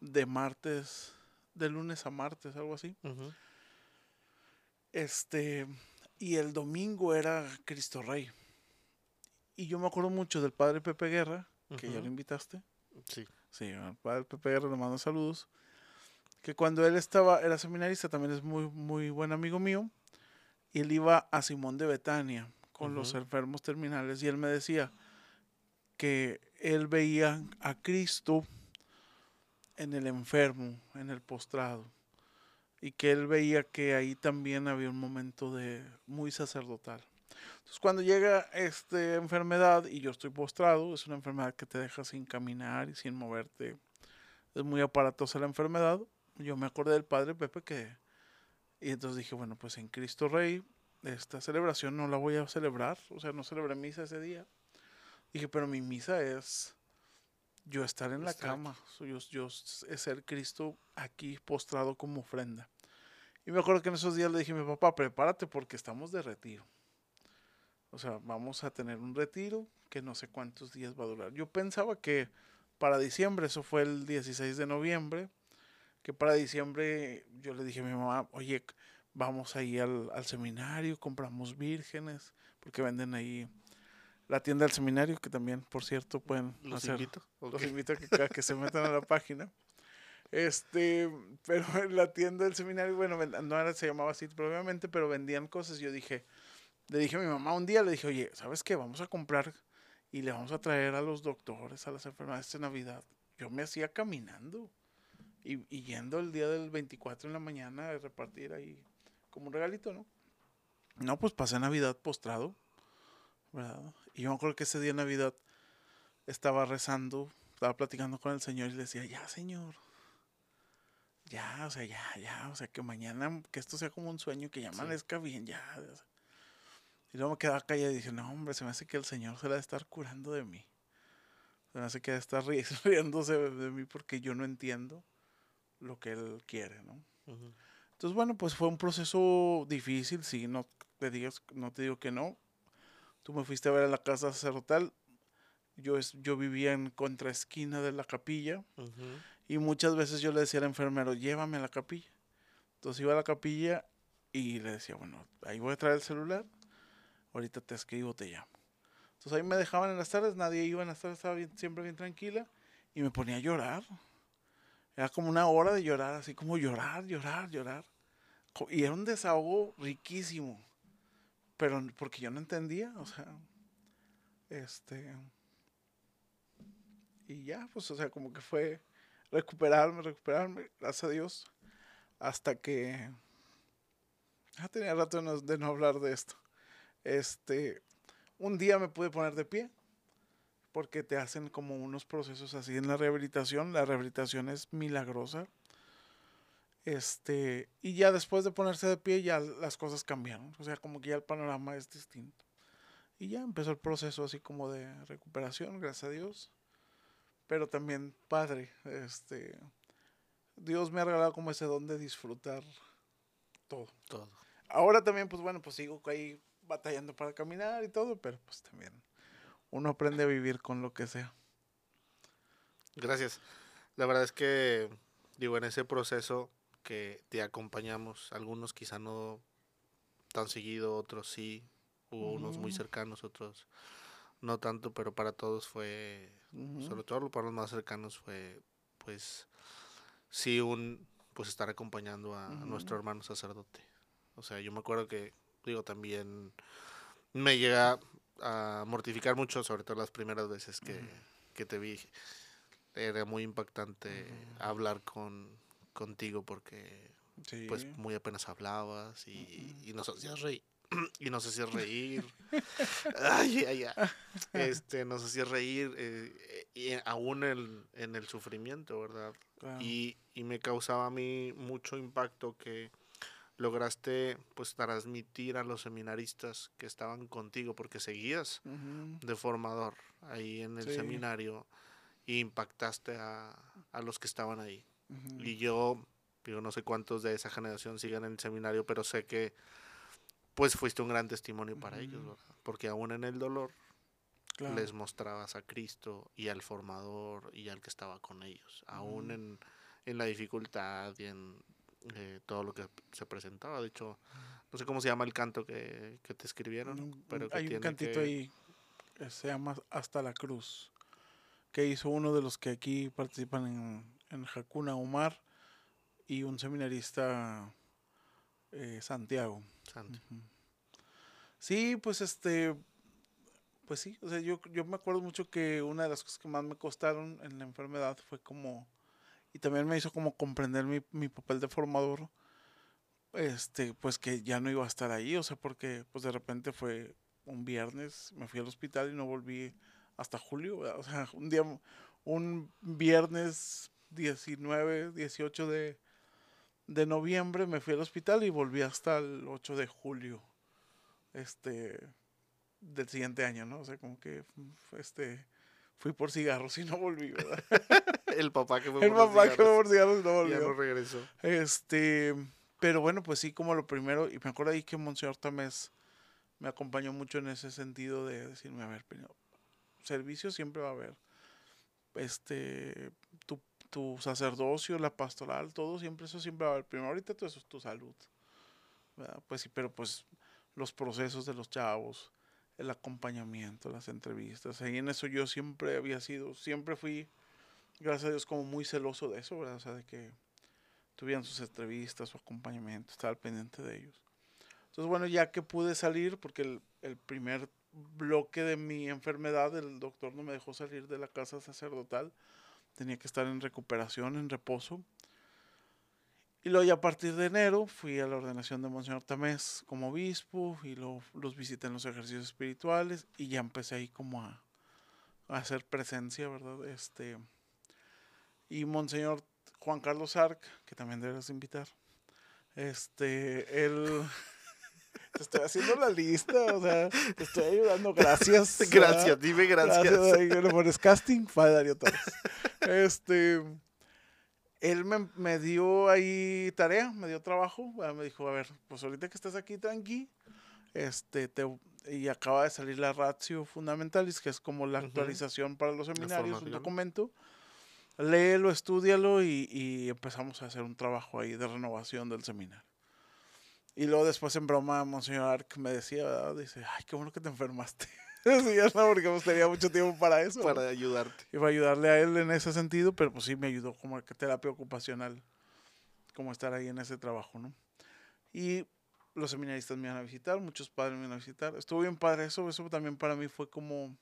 [SPEAKER 2] de martes, de lunes a martes, algo así.
[SPEAKER 1] Ujú.
[SPEAKER 2] Este, y el domingo era Cristo Rey. Y yo me acuerdo mucho del padre Pepe Guerra, que ya lo invitaste.
[SPEAKER 1] Sí.
[SPEAKER 2] Sí, al padre Pepe Guerra le mando saludos. Que cuando él estaba, era seminarista, también es muy, muy buen amigo mío. Y él iba a Simón de Betania con los enfermos terminales. Y él me decía, que él veía a Cristo en el enfermo, en el postrado, y que él veía que ahí también había un momento de muy sacerdotal. Entonces, cuando llega esta enfermedad y yo estoy postrado, es una enfermedad que te deja sin caminar y sin moverte. Es muy aparatosa la enfermedad. Yo me acordé del padre Pepe que... Y entonces dije, bueno, pues en Cristo Rey, esta celebración no la voy a celebrar. O sea, no celebré misa ese día. Dije, pero mi misa es yo estar en la cama. Yo, yo es ser Cristo aquí postrado como ofrenda. Y me acuerdo que en esos días le dije a mi papá, prepárate porque estamos de retiro. O sea, vamos a tener un retiro que no sé cuántos días va a durar. Yo pensaba que para diciembre, eso fue el 16 de noviembre, que para diciembre yo le dije a mi mamá, oye, vamos ahí al, al seminario, compramos vírgenes, porque venden ahí la tienda del seminario, que también, por cierto, pueden
[SPEAKER 1] los
[SPEAKER 2] hacer,
[SPEAKER 1] invito.
[SPEAKER 2] Los invito a que, a que se metan a la página. Este, pero en la tienda del seminario, bueno, no era, se llamaba así probablemente, pero vendían cosas. Yo dije, le dije a mi mamá un día, le dije, oye, ¿sabes qué? Vamos a comprar y le vamos a traer a los doctores, a las enfermedades de Navidad. Yo me hacía caminando y, y yendo el día del 24 en la mañana a repartir ahí como un regalito, ¿no? No, pues pasé Navidad postrado, ¿verdad? Y yo me acuerdo que ese día de Navidad estaba rezando, estaba platicando con el Señor y le decía, ya, Señor, ya, o sea, ya, ya, o sea, que mañana, que esto sea como un sueño, que ya amanezca bien, ya. Y luego me quedaba callado y dije, no, hombre, se me hace que el Señor se la de estar curando de mí. Se me hace que está riéndose de mí porque yo no entiendo lo que Él quiere, ¿no? Entonces, bueno, pues fue un proceso difícil, sí, no te, digas, no te digo que no. Tú me fuiste a ver a la casa sacerdotal. Yo, es, yo vivía en contraesquina de la capilla. Y muchas veces yo le decía al enfermero, llévame a la capilla. Entonces iba a la capilla y le decía, bueno, ahí voy a traer el celular ahorita te escribo, te llamo. Entonces ahí me dejaban en las tardes, nadie iba en las tardes, estaba siempre bien tranquila y me ponía a llorar. Era como una hora de llorar, así como llorar, llorar, llorar. Y era un desahogo riquísimo, pero porque yo no entendía, o sea, este... Y ya, pues, o sea, como que fue recuperarme, recuperarme, gracias a Dios, hasta que... Ya tenía rato de no hablar de esto. Este, un día me pude poner de pie porque te hacen como unos procesos así en la rehabilitación. La rehabilitación es milagrosa. Este, y ya después de ponerse de pie ya las cosas cambiaron. O sea, como que ya el panorama es distinto. Y ya empezó el proceso así como de recuperación, gracias a Dios. Pero también, Padre, este, Dios me ha regalado como ese don de disfrutar todo.
[SPEAKER 1] Todo.
[SPEAKER 2] Ahora también, pues bueno, pues sigo ahí batallando para caminar y todo, pero pues también uno aprende a vivir con lo que sea.
[SPEAKER 1] Gracias. La verdad es que, digo, en ese proceso que te acompañamos, algunos quizá no tan seguido, otros sí, hubo unos muy cercanos, otros no tanto, pero para todos fue, sobre todo para los más cercanos fue, pues, sí, un, pues estar acompañando a nuestro hermano sacerdote. O sea, yo me acuerdo que digo, también me llega a mortificar mucho, sobre todo las primeras veces que, te vi. Era muy impactante hablar con contigo porque pues muy apenas hablabas y, y nos hacías reír. y nos hacías reír. ay, ay, ay. Este, nos hacías reír eh, y aún el, en el sufrimiento, ¿verdad? Y, y me causaba a mí mucho impacto que lograste pues transmitir a los seminaristas que estaban contigo porque seguías de formador ahí en el seminario e impactaste a, los que estaban ahí. Y yo, digo, no sé cuántos de esa generación sigan en el seminario, pero sé que pues fuiste un gran testimonio para ellos, Porque aún en el dolor les mostrabas a Cristo y al formador y al que estaba con ellos, aún en, en la dificultad y en eh, todo lo que se presentaba. De hecho, no sé cómo se llama el canto que, te escribieron, pero
[SPEAKER 2] hay un cantito ahí que se llama Hasta la Cruz, que hizo uno de los que aquí participan en, en Hakuna Omar y un seminarista eh, Santiago. Sí, pues este, pues sí, o sea, yo, yo me acuerdo mucho que una de las cosas que más me costaron en la enfermedad fue como, y también me hizo como comprender mi, mi papel de formador, este, pues que ya no iba a estar ahí, o sea, porque pues de repente fue un viernes, me fui al hospital y no volví hasta julio, o sea, un día, un viernes 19, 18 de, de noviembre me fui al hospital y volví hasta el 8 de julio, este, del siguiente año, ¿no? O sea, como que, este, fui por cigarros y no volví, ¿verdad?
[SPEAKER 1] el papá que fue
[SPEAKER 2] El
[SPEAKER 1] por
[SPEAKER 2] papá que fue por cigarros y no volvió.
[SPEAKER 1] Ya no regresó.
[SPEAKER 2] Este, pero bueno, pues sí, como lo primero, y me acuerdo ahí que Monseñor Tamés me acompañó mucho en ese sentido de decirme, a ver, servicio siempre va a haber. Este, tu, sacerdocio, la pastoral, todo siempre, eso siempre va a haber. Primero, ahorita todo eso es tu salud. Pues sí, pero pues los procesos de los chavos, el acompañamiento, las entrevistas, ahí en eso yo siempre había sido, siempre fui, gracias a Dios, como muy celoso de eso, ¿verdad? O sea, de que tuvieran sus entrevistas, su acompañamiento, estaba al pendiente de ellos. Entonces, bueno, ya que pude salir, porque el, el primer bloque de mi enfermedad, el doctor no me dejó salir de la casa sacerdotal, tenía que estar en recuperación, en reposo. Y luego a partir de enero fui a la ordenación de Monseñor Tamés como obispo y lo, los visité en los ejercicios espirituales y ya empecé ahí como a, a hacer presencia, ¿verdad? Este, y Monseñor Juan Carlos Arc, que también debes invitar, este, él... Te estoy haciendo la lista, o sea, te estoy ayudando, gracias. ¿verdad?
[SPEAKER 1] Gracias, dime gracias.
[SPEAKER 2] le pones casting, Padre Darío Torres. Este, él me, me dio ahí tarea, me dio trabajo, ¿verdad? me dijo, a ver, pues ahorita que estás aquí tranqui, este, te, y acaba de salir la Ratio Fundamentalis, que es como la actualización para los seminarios, un documento. Léelo, estúdialo y, y empezamos a hacer un trabajo ahí de renovación del seminario. Y luego después en broma, Monseñor Arc me decía, ¿verdad? dice, ay, qué bueno que te enfermaste. Sí, ya no, porque pues tenía mucho tiempo para eso.
[SPEAKER 1] Para ayudarte.
[SPEAKER 2] Iba a ayudarle a él en ese sentido, pero pues sí me ayudó como terapia ocupacional, como estar ahí en ese trabajo, ¿no? Y los seminaristas me iban a visitar, muchos padres me iban a visitar. Estuvo bien padre eso, eso también para mí fue como,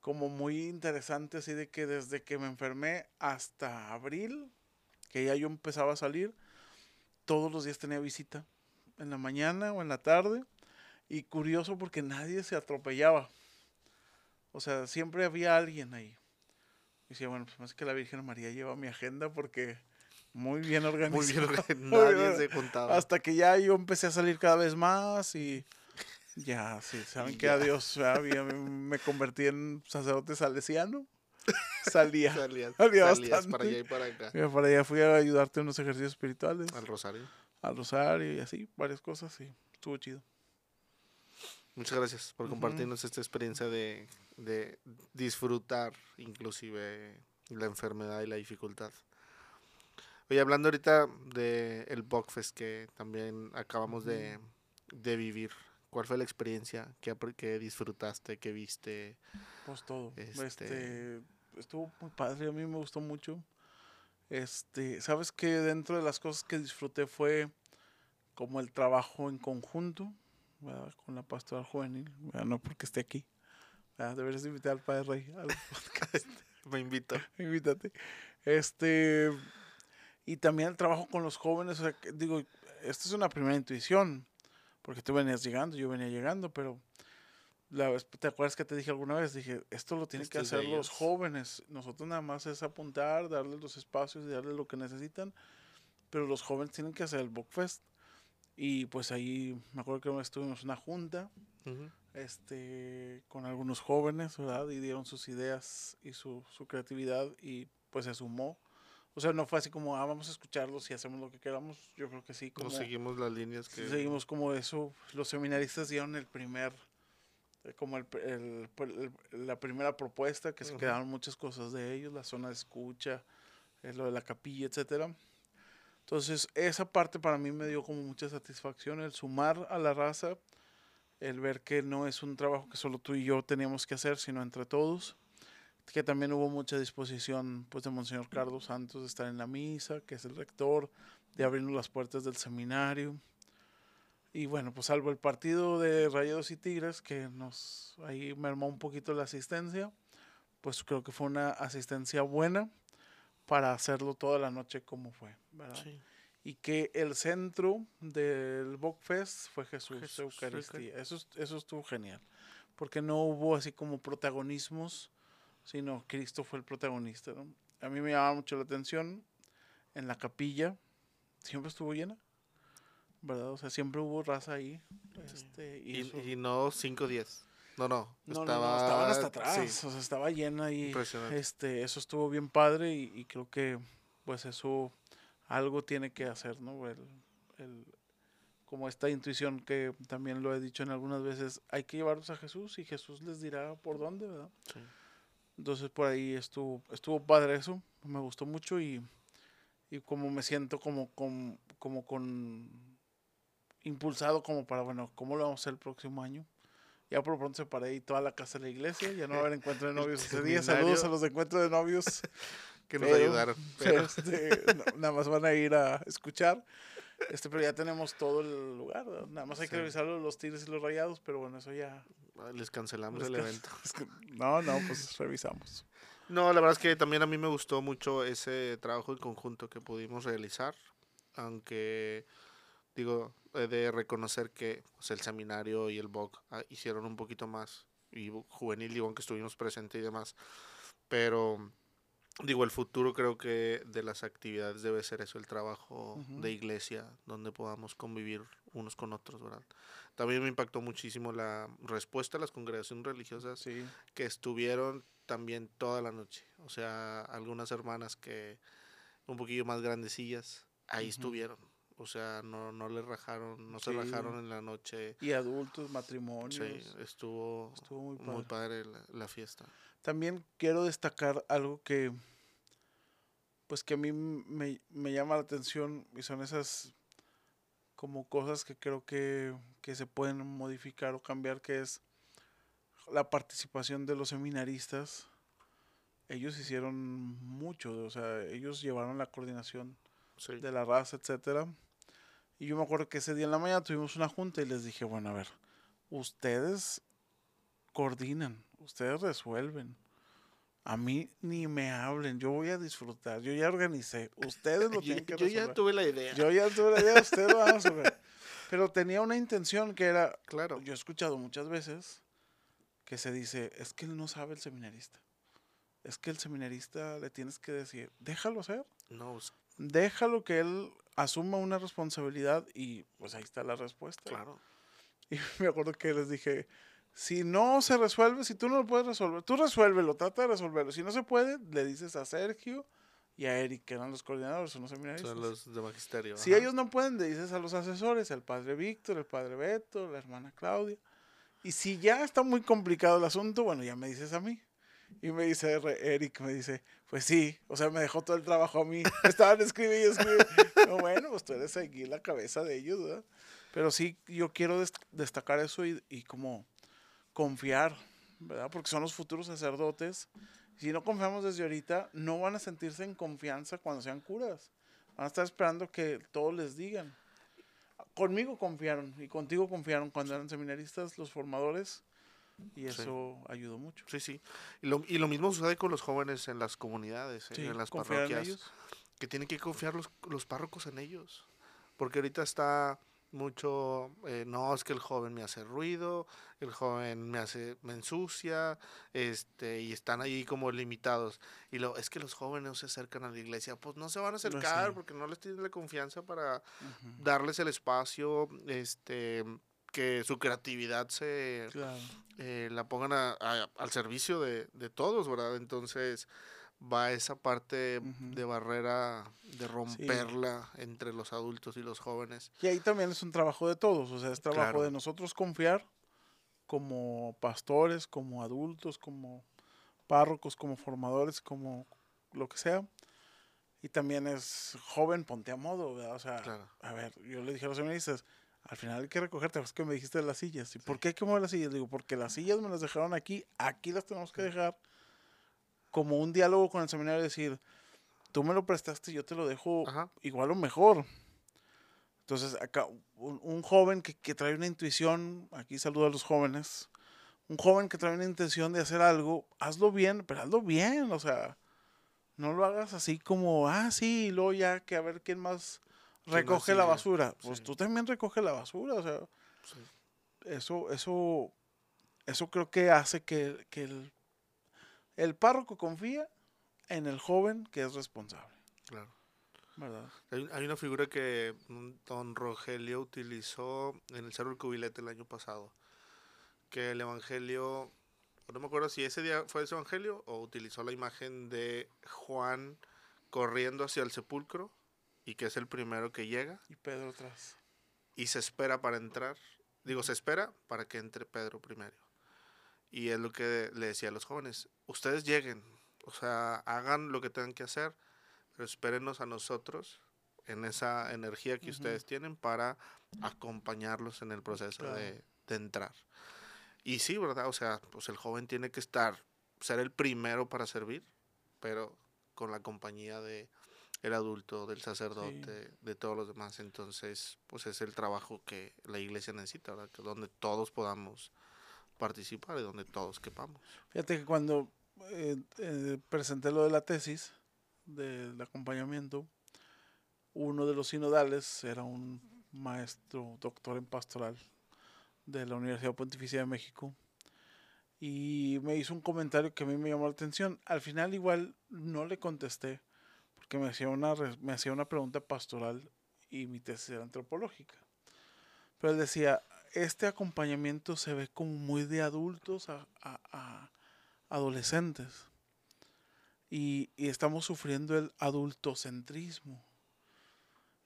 [SPEAKER 2] como muy interesante, así de que desde que me enfermé hasta abril, que ya yo empezaba a salir, todos los días tenía visita, en la mañana o en la tarde, y curioso porque nadie se atropellaba. O sea, siempre había alguien ahí. Y decía, bueno, pues más que la Virgen María lleva mi agenda porque muy bien organizado.
[SPEAKER 1] Muy bien,
[SPEAKER 2] Muy
[SPEAKER 1] nadie se juntaba.
[SPEAKER 2] Hasta que ya yo empecé a salir cada vez más y ya, sí, saben que
[SPEAKER 1] ya.
[SPEAKER 2] adiós, me- convertí en sacerdote salesiano. Salía.
[SPEAKER 1] Salías,
[SPEAKER 2] salía
[SPEAKER 1] salías para allá y para acá.
[SPEAKER 2] Para allá fui a ayudarte en unos ejercicios espirituales,
[SPEAKER 1] Al Rosario.
[SPEAKER 2] Al rosario y así, varias cosas, y estuvo chido.
[SPEAKER 1] Muchas gracias por compartirnos esta experiencia de, de disfrutar inclusive la enfermedad y la dificultad. Oye, hablando ahorita de el Bogfest que también acabamos de, de vivir, ¿cuál fue la experiencia apr- que disfrutaste, que viste?
[SPEAKER 2] Pues todo.
[SPEAKER 1] Este-
[SPEAKER 2] Este... estuvo muy padre, a mí me gustó mucho. Este, sabes que dentro de las cosas que disfruté fue como el trabajo en conjunto, ¿verdad? con la pastoral juvenil, ¿verdad? no porque esté aquí. ¿verdad? Deberías invitar al Padre Rey al podcast.
[SPEAKER 1] Me invito.
[SPEAKER 2] Invítate. Este, y también el trabajo con los jóvenes, o sea, que digo, esta es una primera intuición, porque tú venías llegando, yo venía llegando, pero la vez, ¿te acuerdas que te dije alguna vez? Dije, esto lo tienen que
[SPEAKER 1] Esto es de
[SPEAKER 2] hacer los jóvenes, nosotros nada más es apuntar, darles los espacios y darles lo que necesitan, pero los jóvenes tienen que hacer el Bookfest. Y pues ahí me acuerdo que una vez tuvimos una junta
[SPEAKER 1] Ujú.
[SPEAKER 2] este, con algunos jóvenes, ¿verdad? Y dieron sus ideas y su, su creatividad y pues se sumó. O sea, no fue así como, ah, vamos a escucharlos y hacemos lo que queramos. Yo creo que sí, como
[SPEAKER 1] seguimos las líneas que...
[SPEAKER 2] seguimos como eso. Los seminaristas dieron el primer, como el, el- el- la primera propuesta, que se
[SPEAKER 1] Ujú.
[SPEAKER 2] quedaron muchas cosas de ellos, la zona de escucha, eh, lo de la capilla, etcétera. Entonces, esa parte para mí me dio como mucha satisfacción, el sumar a la raza, el ver que no es un trabajo que solo tú y yo teníamos que hacer, sino entre todos. Que también hubo mucha disposición pues, de Monseñor Carlos Santos de estar en la misa, que es el rector, de abrirnos las puertas del seminario. Y bueno, pues salvo el partido de Rayados y Tigres, que nos ahí mermó un poquito la asistencia, pues creo que fue una asistencia buena para hacerlo toda la noche como fue, ¿verdad?
[SPEAKER 1] Sí.
[SPEAKER 2] Y que el centro del Bokfest fue Jesús,
[SPEAKER 1] Jesús,
[SPEAKER 2] Eucaristía. Eso, es- eso estuvo genial, porque no hubo así como protagonismos, sino Cristo fue el protagonista, ¿no? A mí me llamaba mucho la atención en la capilla, siempre estuvo llena, ¿verdad? O sea, siempre hubo raza ahí. Este, y
[SPEAKER 1] Y,
[SPEAKER 2] eso-
[SPEAKER 1] y no 5 10. No, no.
[SPEAKER 2] no, no,
[SPEAKER 1] estaba,
[SPEAKER 2] no, estaban hasta atrás,
[SPEAKER 1] sí,
[SPEAKER 2] o sea, estaba llena y
[SPEAKER 1] impresionante.
[SPEAKER 2] este, eso estuvo bien padre y, y creo que pues eso algo tiene que hacer, ¿no? El, el- como esta intuición que también lo he dicho en algunas veces, hay que llevarlos a Jesús y Jesús les dirá por dónde, ¿verdad?
[SPEAKER 1] Sí.
[SPEAKER 2] Entonces por ahí estuvo, estuvo padre eso, me gustó mucho y, y como me siento como con, como con impulsado como para, bueno, ¿cómo lo vamos a hacer el próximo año? Ya por lo pronto separé ahí toda la casa de la iglesia, ya no va a haber encuentro de novios ese día, saludos a los de encuentros de novios.
[SPEAKER 1] Que nos
[SPEAKER 2] pero-
[SPEAKER 1] ayudaron.
[SPEAKER 2] Pero este, no, nada más van a ir a escuchar. Este, pero ya tenemos todo el lugar. ¿verdad? Nada más hay que
[SPEAKER 1] Sí.
[SPEAKER 2] revisar los tigres y los rayados, pero bueno, eso ya.
[SPEAKER 1] Les cancelamos
[SPEAKER 2] les
[SPEAKER 1] el
[SPEAKER 2] can-
[SPEAKER 1] evento.
[SPEAKER 2] no, no, pues revisamos.
[SPEAKER 1] No, la verdad es que también a mí me gustó mucho ese trabajo en conjunto que pudimos realizar, aunque digo, he de reconocer que pues, el seminario y el BOC ah, hicieron un poquito más, y juvenil, digo, aunque estuvimos presentes y demás, pero digo, el futuro creo que de las actividades debe ser eso, el trabajo
[SPEAKER 2] Ujú.
[SPEAKER 1] de iglesia, donde podamos convivir unos con otros, ¿verdad? También me impactó muchísimo la respuesta a las congregaciones religiosas
[SPEAKER 2] Sí.
[SPEAKER 1] que estuvieron también toda la noche. O sea, algunas hermanas que un poquillo más grandecillas, ahí
[SPEAKER 2] Ujú.
[SPEAKER 1] estuvieron. O sea, no, no le rajaron, no se rajaron en la noche.
[SPEAKER 2] Y adultos, matrimonios.
[SPEAKER 1] Sí, estuvo,
[SPEAKER 2] Estuvo muy padre.
[SPEAKER 1] muy padre la, la fiesta.
[SPEAKER 2] También quiero destacar algo que, pues que a mí me, me llama la atención y son esas como cosas que creo que, que se pueden modificar o cambiar, que es la participación de los seminaristas. Ellos hicieron mucho, o sea, ellos llevaron la coordinación
[SPEAKER 1] Sí.
[SPEAKER 2] de la raza, etcétera. Y yo me acuerdo que ese día en la mañana tuvimos una junta y les dije, bueno, a ver, ustedes coordinan, ustedes resuelven. A mí ni me hablen, yo voy a disfrutar, yo ya organicé, ustedes lo
[SPEAKER 1] Yo,
[SPEAKER 2] tienen que
[SPEAKER 1] yo
[SPEAKER 2] resolver.
[SPEAKER 1] ya tuve la idea.
[SPEAKER 2] Yo ya tuve la idea, ustedes lo van a resolver. Pero tenía una intención que era,
[SPEAKER 1] claro.
[SPEAKER 2] yo he escuchado muchas veces que se dice, es que él no sabe el seminarista. Es que el seminarista le tienes que decir, déjalo hacer
[SPEAKER 1] No,
[SPEAKER 2] déjalo que él asuma una responsabilidad y pues ahí está la respuesta.
[SPEAKER 1] claro.
[SPEAKER 2] Y me acuerdo que les dije, si no se resuelve, si tú no lo puedes resolver, tú resuélvelo, trata de resolverlo. Si no se puede, le dices a Sergio y a Eric, que eran los coordinadores, unos seminaristas.
[SPEAKER 1] Son los de magisterio.
[SPEAKER 2] Si
[SPEAKER 1] ajá.
[SPEAKER 2] ellos no pueden, le dices a los asesores, al padre Víctor, el padre Beto, la hermana Claudia. Y si ya está muy complicado el asunto, bueno, ya me dices a mí. Y me dice Eric, me dice, pues sí, o sea, me dejó todo el trabajo a mí. Estaban escribiendo y escribiendo. No, bueno, pues tú eres aquí la cabeza de ellos, ¿verdad? Pero sí, yo quiero des- destacar eso y, y como confiar, ¿verdad? Porque son los futuros sacerdotes. Si no confiamos desde ahorita, no van a sentirse en confianza cuando sean curas. Van a estar esperando que todos les digan. Conmigo confiaron y contigo confiaron cuando eran seminaristas, los formadores, y
[SPEAKER 1] Sí.
[SPEAKER 2] eso ayudó mucho.
[SPEAKER 1] Sí, sí. Y lo, y lo mismo sucede con los jóvenes en las comunidades, eh,
[SPEAKER 2] Sí,
[SPEAKER 1] en las
[SPEAKER 2] confiar en
[SPEAKER 1] parroquias.
[SPEAKER 2] ellos.
[SPEAKER 1] que tienen que confiar los, los párrocos en ellos. Porque ahorita está mucho, eh, no, es que el joven me hace ruido, el joven me hace, me ensucia, este, y están ahí como limitados. Y lo, es que los jóvenes no se acercan a la iglesia, pues no se van a acercar
[SPEAKER 2] sí.
[SPEAKER 1] porque no les tienen la confianza para
[SPEAKER 2] Ujú,
[SPEAKER 1] darles el espacio, este, que su creatividad se,
[SPEAKER 2] Claro.
[SPEAKER 1] eh, la pongan a- a- al servicio de, de todos, ¿verdad? Entonces va esa parte de barrera, de romperla entre los adultos y los jóvenes.
[SPEAKER 2] Y ahí también es un trabajo de todos, o sea, es trabajo
[SPEAKER 1] Claro.
[SPEAKER 2] de nosotros confiar como pastores, como adultos, como párrocos, como formadores, como lo que sea. Y también es joven, ponte a modo, ¿verdad? O sea,
[SPEAKER 1] Claro.
[SPEAKER 2] a ver, yo le dije a los seminaristas, al final hay que recogerte, es que me dijiste de las sillas. ¿Y por qué hay que mover las sillas? Digo, porque las sillas me las dejaron aquí, aquí las tenemos que dejar como un diálogo con el seminario, decir, tú me lo prestaste, yo te lo dejo
[SPEAKER 1] Ajá.
[SPEAKER 2] igual o mejor. Entonces, acá, un, un joven que, que trae una intuición, aquí saludo a los jóvenes, un joven que trae una intención de hacer algo, hazlo bien, pero hazlo bien, o sea, no lo hagas así como, ah, sí, y luego ya que a ver quién más
[SPEAKER 1] ¿Quién más
[SPEAKER 2] recoge la basura. Pues
[SPEAKER 1] Sí.
[SPEAKER 2] tú también recoge la basura, o sea,
[SPEAKER 1] Sí.
[SPEAKER 2] eso, eso, eso creo que hace que, que el, el párroco confía en el joven que es responsable,
[SPEAKER 1] Claro.
[SPEAKER 2] ¿verdad?
[SPEAKER 1] Hay, hay una figura que don Rogelio utilizó en el Cerro del Cubilete el año pasado. Que el evangelio, no me acuerdo si ese día fue ese evangelio o utilizó la imagen de Juan corriendo hacia el sepulcro y que es el primero que llega
[SPEAKER 2] Y Pedro atrás.
[SPEAKER 1] y se espera para entrar. Digo, se espera para que entre Pedro primero. Y es lo que le decía a los jóvenes, ustedes lleguen, o sea, hagan lo que tengan que hacer, pero espérenos a nosotros en esa energía que ustedes tienen para acompañarlos en el proceso
[SPEAKER 2] Claro.
[SPEAKER 1] de, de entrar. Y sí, ¿verdad? O sea, pues el joven tiene que estar, ser el primero para servir, pero con la compañía de el adulto, del sacerdote, de todos los demás. Entonces, pues es el trabajo que la iglesia necesita, ¿verdad? Que donde todos podamos participar y donde todos quepamos.
[SPEAKER 2] Fíjate que cuando eh, eh, presenté lo de la tesis del acompañamiento, uno de los sinodales era un maestro doctor en pastoral de la Universidad Pontificia de México y me hizo un comentario que a mí me llamó la atención. Al final igual no le contesté porque me hacía una, me hacía una pregunta pastoral y mi tesis era antropológica. Pero él decía, este acompañamiento se ve como muy de adultos a, a- a adolescentes. Y, y estamos sufriendo el adultocentrismo.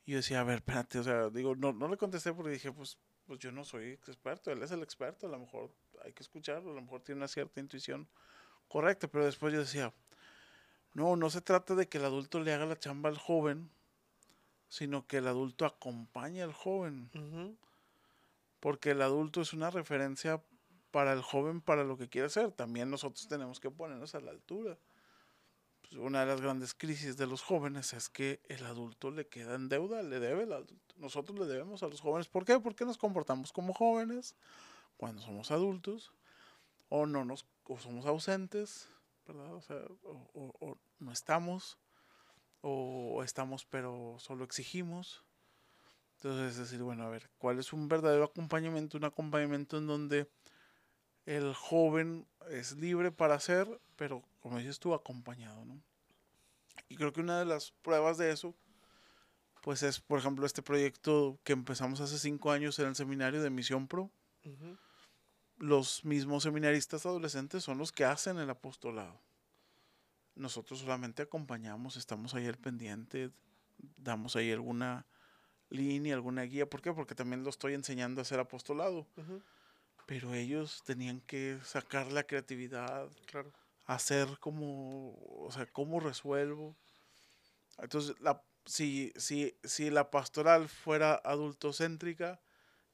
[SPEAKER 2] Y yo decía, a ver, espérate, o sea, digo, no, no le contesté porque dije, pues, pues yo no soy experto, él es el experto, a lo mejor hay que escucharlo, a lo mejor tiene una cierta intuición correcta, pero después yo decía, no, no se trata de que el adulto le haga la chamba al joven, sino que el adulto acompañe al joven porque el adulto es una referencia para el joven para lo que quiere hacer. También nosotros tenemos que ponernos a la altura. Pues, una de las grandes crisis de los jóvenes es que el adulto le queda en deuda, le debe el adulto. Nosotros le debemos a los jóvenes. ¿Por qué? Porque nos comportamos como jóvenes cuando somos adultos o no nos o somos ausentes, O sea, o, no estamos o estamos pero solo exigimos. Entonces, es decir, bueno, a ver, ¿cuál es un verdadero acompañamiento? Un acompañamiento en donde el joven es libre para hacer, pero como dices tú, acompañado, ¿no? Y creo que una de las pruebas de eso, pues es, por ejemplo, este proyecto que empezamos hace cinco años en el seminario de Misión Pro. Los mismos seminaristas adolescentes son los que hacen el apostolado. Nosotros solamente acompañamos, estamos ahí al pendiente, damos ahí alguna línea, alguna guía. ¿Por qué? Porque también lo estoy enseñando a hacer apostolado. Pero ellos tenían que sacar la creatividad,
[SPEAKER 1] Claro.
[SPEAKER 2] hacer como, o sea, cómo resuelvo. Entonces, la, si, si, si la pastoral fuera adultocéntrica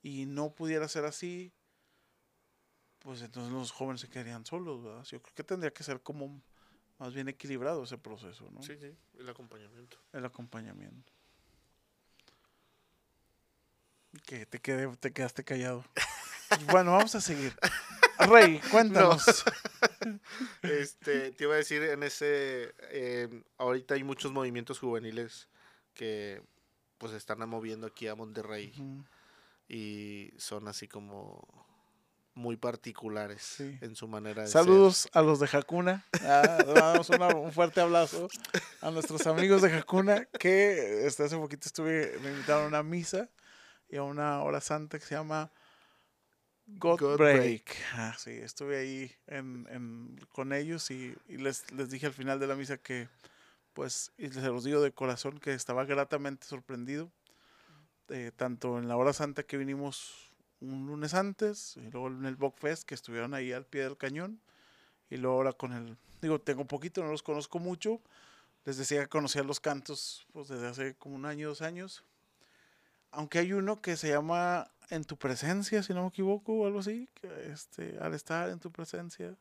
[SPEAKER 2] y no pudiera ser así, pues entonces los jóvenes se quedarían solos, ¿verdad? Yo creo que tendría que ser como más bien equilibrado ese proceso, ¿no?
[SPEAKER 1] Sí, sí, el acompañamiento.
[SPEAKER 2] El acompañamiento. Que te, quedé, te quedaste callado. bueno, vamos a seguir. Rey, cuéntanos.
[SPEAKER 1] Este, te iba a decir, en ese, eh, ahorita hay muchos movimientos juveniles que pues están moviendo aquí a Monterrey y son así como muy particulares
[SPEAKER 2] Sí.
[SPEAKER 1] en su manera de
[SPEAKER 2] Saludos a los de Hakuna. Ah, damos una- un fuerte abrazo a nuestros amigos de Hakuna que este, hace poquito estuve, me invitaron a una misa y a una hora santa que se llama God,
[SPEAKER 1] God
[SPEAKER 2] Break.
[SPEAKER 1] Break.
[SPEAKER 2] Ah, sí, estuve ahí en, en- con ellos y, y les, les dije al final de la misa que, pues, y se los digo de corazón que estaba gratamente sorprendido, eh, tanto en la hora santa que vinimos un lunes antes, y luego en el Fest que estuvieron ahí al pie del cañón, y luego ahora con el, digo, tengo poquito, no los conozco mucho, les decía que conocía los cantos pues, desde hace como un año, dos años, aunque hay uno que se llama En tu presencia, si no me equivoco, o algo así, que, este, al estar en tu presencia,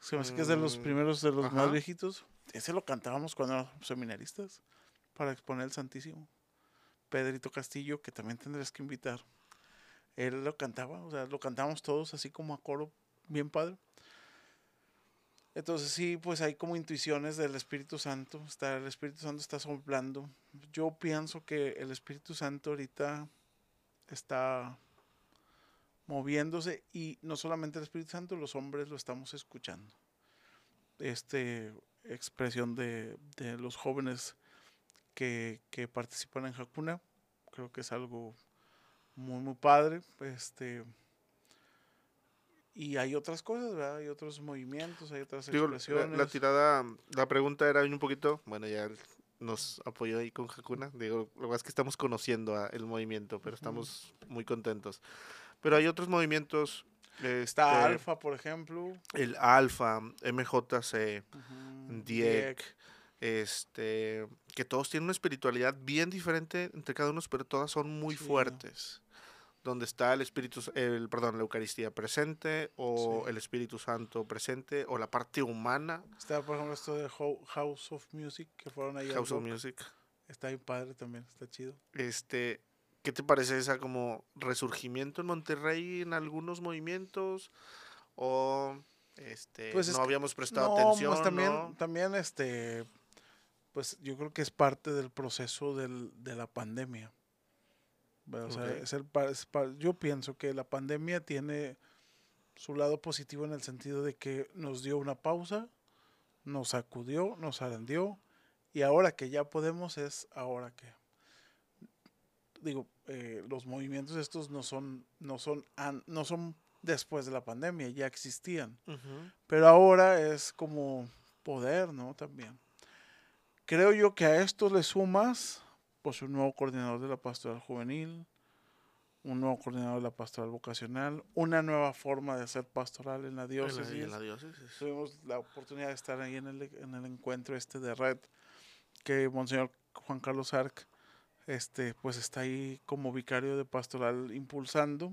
[SPEAKER 2] se me hace que es de los
[SPEAKER 1] Mm,
[SPEAKER 2] primeros, de los
[SPEAKER 1] ajá.
[SPEAKER 2] más viejitos, ese lo cantábamos cuando éramos seminaristas, para exponer el Santísimo. Pedrito Castillo, que también tendrás que invitar. Él lo cantaba, o sea, lo cantamos todos así como a coro, bien padre. Entonces sí, pues hay como intuiciones del Espíritu Santo. Está, el Espíritu Santo está soplando. Yo pienso que el Espíritu Santo ahorita está moviéndose y no solamente el Espíritu Santo, los hombres lo estamos escuchando. Este expresión de, de los jóvenes que, que, participan en Hakuna, creo que es algo muy, muy padre. Este, y hay otras cosas, ¿verdad? Hay otros movimientos, hay otras expresiones.
[SPEAKER 1] La, la, tirada, la pregunta era un poquito, bueno, ya nos apoyó ahí con Hakuna. Digo, lo que es que estamos conociendo el movimiento, pero estamos muy contentos. Pero hay otros movimientos.
[SPEAKER 2] Este, Está Alfa, por ejemplo.
[SPEAKER 1] El Alfa, MJC, uh DIEC, este, que todos tienen una espiritualidad bien diferente entre cada uno, pero todas son muy fuertes donde está el Espíritu, el, perdón, la Eucaristía presente, o el Espíritu Santo presente, o la parte humana.
[SPEAKER 2] Está, por ejemplo, esto de House of Music, que fueron ahí.
[SPEAKER 1] House of Music.
[SPEAKER 2] Está ahí padre también, está chido.
[SPEAKER 1] Este, ¿qué te parece esa como resurgimiento en Monterrey en algunos movimientos? O este, pues no habíamos prestado no, atención. Pues
[SPEAKER 2] también, también este, pues yo creo que es parte del proceso del, de la pandemia yo pienso que la pandemia tiene su lado positivo en el sentido de que nos dio una pausa, nos sacudió, nos arendió y ahora que ya podemos es ahora que digo eh, los movimientos estos no son no son no son después de la pandemia ya existían. Pero ahora es como poder no también. Creo yo que a esto le sumas pues un nuevo coordinador de la pastoral juvenil, un nuevo coordinador de la pastoral vocacional, una nueva forma de hacer pastoral en la diócesis.
[SPEAKER 1] En la, diócesis.
[SPEAKER 2] Tuvimos la oportunidad de estar ahí en el, en el encuentro este de red que Monseñor Juan Carlos Arc este, pues está ahí como vicario de pastoral impulsando.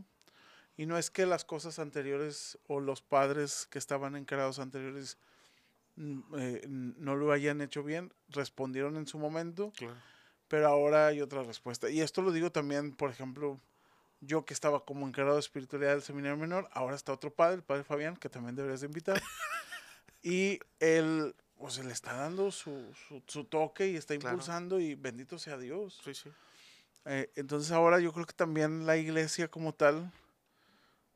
[SPEAKER 2] Y no es que las cosas anteriores o los padres que estaban encargados anteriores mm, eh, no lo hayan hecho bien, respondieron en su momento. Claro pero ahora hay otra respuesta. Y esto lo digo también, por ejemplo, yo que estaba como encargado de espiritualidad del seminario menor, ahora está otro padre, el padre Fabián, que también deberías de invitar. y él, pues, le está dando su, su, toque y está impulsando y bendito sea Dios.
[SPEAKER 1] Sí, sí.
[SPEAKER 2] Eh, entonces ahora yo creo que también la iglesia como tal,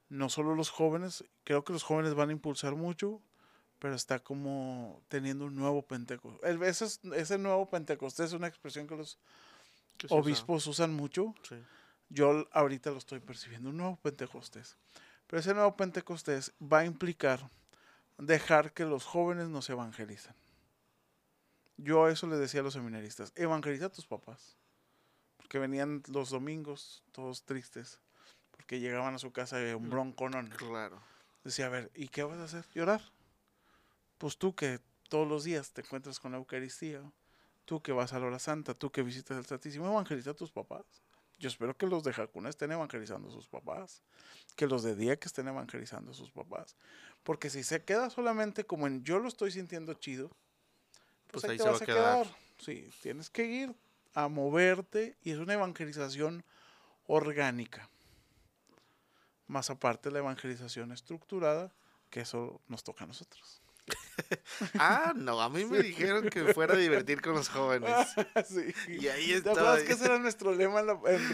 [SPEAKER 2] no solo los jóvenes, creo que los jóvenes van a impulsar mucho, pero está como teniendo un nuevo Pentecostés. Ese, ese nuevo Pentecostés es una expresión que los obispos usan mucho. Yo ahorita lo estoy percibiendo, un nuevo Pentecostés. Pero ese nuevo Pentecostés va a implicar dejar que los jóvenes nos evangelicen. Yo eso le decía a los seminaristas, evangeliza a tus papás. Porque venían los domingos todos tristes, porque llegaban a su casa de un mm, bronconón.
[SPEAKER 1] Claro.
[SPEAKER 2] Decía, a ver, ¿y qué vas a hacer? Llorar pues tú que todos los días te encuentras con la Eucaristía, tú que vas a la hora santa, tú que visitas el Santísimo, evangeliza a tus papás. Yo espero que los de Jacuna estén evangelizando a sus papás, que los de Día que estén evangelizando a sus papás. Porque si se queda solamente como en yo lo estoy sintiendo chido, pues, pues ahí, te vas a quedar. Sí, tienes que ir a moverte y es una evangelización orgánica. Más aparte la evangelización estructurada, que eso nos toca a nosotros.
[SPEAKER 1] Ah, no, a mí me dijeron que fuera a divertir con los jóvenes.
[SPEAKER 2] sí.
[SPEAKER 1] Y ahí está.
[SPEAKER 2] ¿Te que ese era nuestro lema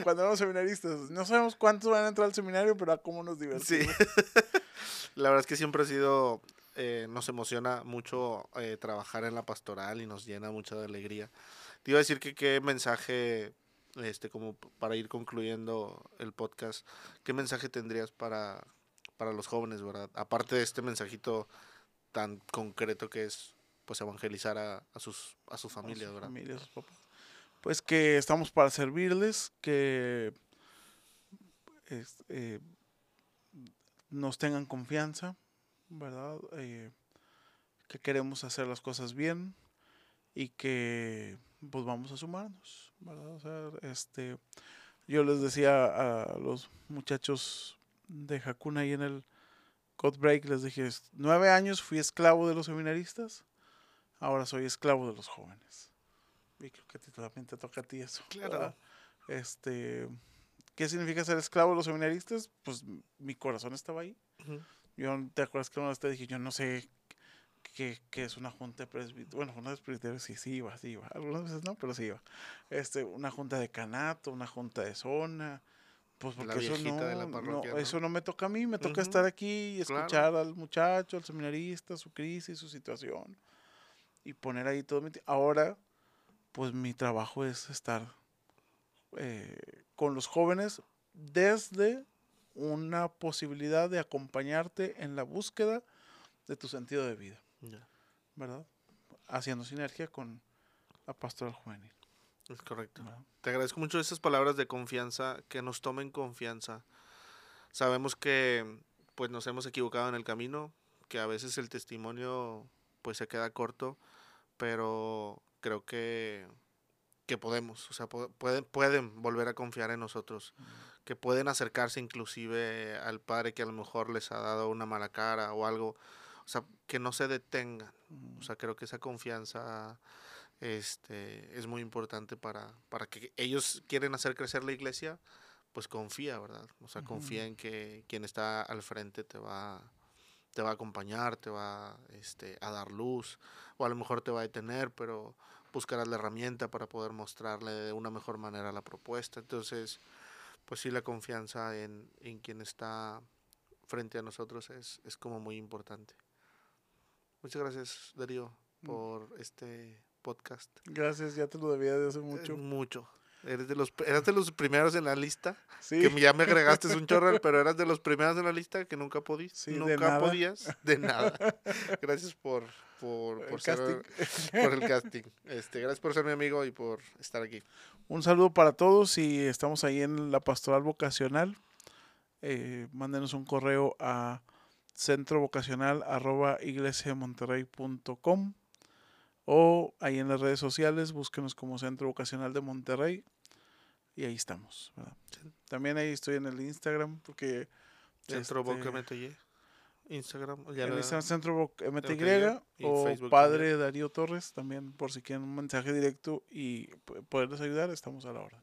[SPEAKER 2] cuando éramos seminaristas? No sabemos cuántos van a entrar al seminario, pero a cómo nos divertimos.
[SPEAKER 1] Sí. la verdad es que siempre ha sido, eh, nos emociona mucho eh, trabajar en la pastoral y nos llena mucha de alegría. Te iba a decir que qué mensaje, este, como para ir concluyendo el podcast, qué mensaje tendrías para, para los jóvenes, ¿verdad? Aparte de este mensajito tan concreto que es pues evangelizar a, sus a sus familias, ¿verdad?
[SPEAKER 2] Pues que estamos para servirles, que eh, nos tengan confianza, ¿verdad? Eh, que queremos hacer las cosas bien y que pues vamos a sumarnos, ¿verdad? O sea, este, yo les decía a los muchachos de Hakuna ahí en el Break les dije, nueve años fui esclavo de los seminaristas, ahora soy esclavo de los jóvenes. Y creo que también te toca a ti eso.
[SPEAKER 1] Claro.
[SPEAKER 2] Este, ¿qué significa ser esclavo de los seminaristas? Pues mi corazón estaba ahí.
[SPEAKER 1] Ujú.
[SPEAKER 2] Yo, ¿te acuerdas que una vez te dije, yo no sé qué, qué es una junta de presbiterio? Bueno, junta de presbiterio sí, sí iba, sí iba. Algunas veces no, pero sí iba. Este, una junta de canato, una junta de zona. Pues
[SPEAKER 1] La
[SPEAKER 2] porque eso no, eso no me toca a mí, me toca estar aquí y
[SPEAKER 1] claro.
[SPEAKER 2] escuchar al muchacho, al seminarista, su crisis, su situación. Y poner ahí todo mi Ahora, pues mi trabajo es estar eh, con los jóvenes desde una posibilidad de acompañarte en la búsqueda de tu sentido de vida, ¿verdad? Haciendo sinergia con la pastoral juvenil.
[SPEAKER 1] Es correcto.
[SPEAKER 2] ¿verdad?
[SPEAKER 1] Te agradezco mucho esas palabras de confianza, que nos tomen confianza. Sabemos que pues nos hemos equivocado en el camino, que a veces el testimonio pues se queda corto, pero creo que, que podemos, o sea, pueden, pueden volver a confiar en nosotros, que pueden acercarse inclusive al padre que a lo mejor les ha dado una mala cara o algo, o sea, que no se detengan.
[SPEAKER 2] Mm,
[SPEAKER 1] O sea, creo que esa confianza este, es muy importante para, para que ellos quieren hacer crecer la iglesia, pues confía, ¿verdad? O sea, confía en que quien está al frente te va, te va a acompañar, te va este, a dar luz, o a lo mejor te va a detener, pero buscarás la herramienta para poder mostrarle de una mejor manera la propuesta. Entonces, pues sí, la confianza en, en quien está frente a nosotros es, es como muy importante. Muchas gracias, Darío,
[SPEAKER 2] Mm.
[SPEAKER 1] por este podcast.
[SPEAKER 2] Gracias, ya te lo debía de hace
[SPEAKER 1] Eh,
[SPEAKER 2] mucho.
[SPEAKER 1] Mucho. Eres de los, eras de los primeros en la lista.
[SPEAKER 2] Sí,
[SPEAKER 1] Que ya me agregaste un chorro, pero eras de los primeros en la lista que nunca podías.
[SPEAKER 2] Sí, de
[SPEAKER 1] nunca
[SPEAKER 2] nada.
[SPEAKER 1] podías. De nada. Gracias por, por,
[SPEAKER 2] el
[SPEAKER 1] por, ser-
[SPEAKER 2] casting.
[SPEAKER 1] por el casting. Este, gracias por ser mi amigo y por estar aquí.
[SPEAKER 2] Un saludo para todos y estamos ahí en la pastoral vocacional. Eh, mándenos un correo a centrovocacional arroba iglesiamonterrey.com o ahí en las redes sociales búsquenos como Centro Vocacional de Monterrey y ahí estamos. ¿verdad? También ahí estoy en el Instagram porque
[SPEAKER 1] Centro
[SPEAKER 2] este,
[SPEAKER 1] Boca MTY. Instagram. Ya
[SPEAKER 2] en Instagram Centro Voc- MTY o
[SPEAKER 1] Facebook
[SPEAKER 2] Padre Darío Torres también por si quieren un mensaje directo y p- poderles ayudar estamos a la hora.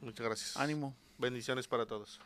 [SPEAKER 1] Muchas gracias.
[SPEAKER 2] Ánimo.
[SPEAKER 1] Bendiciones para todos.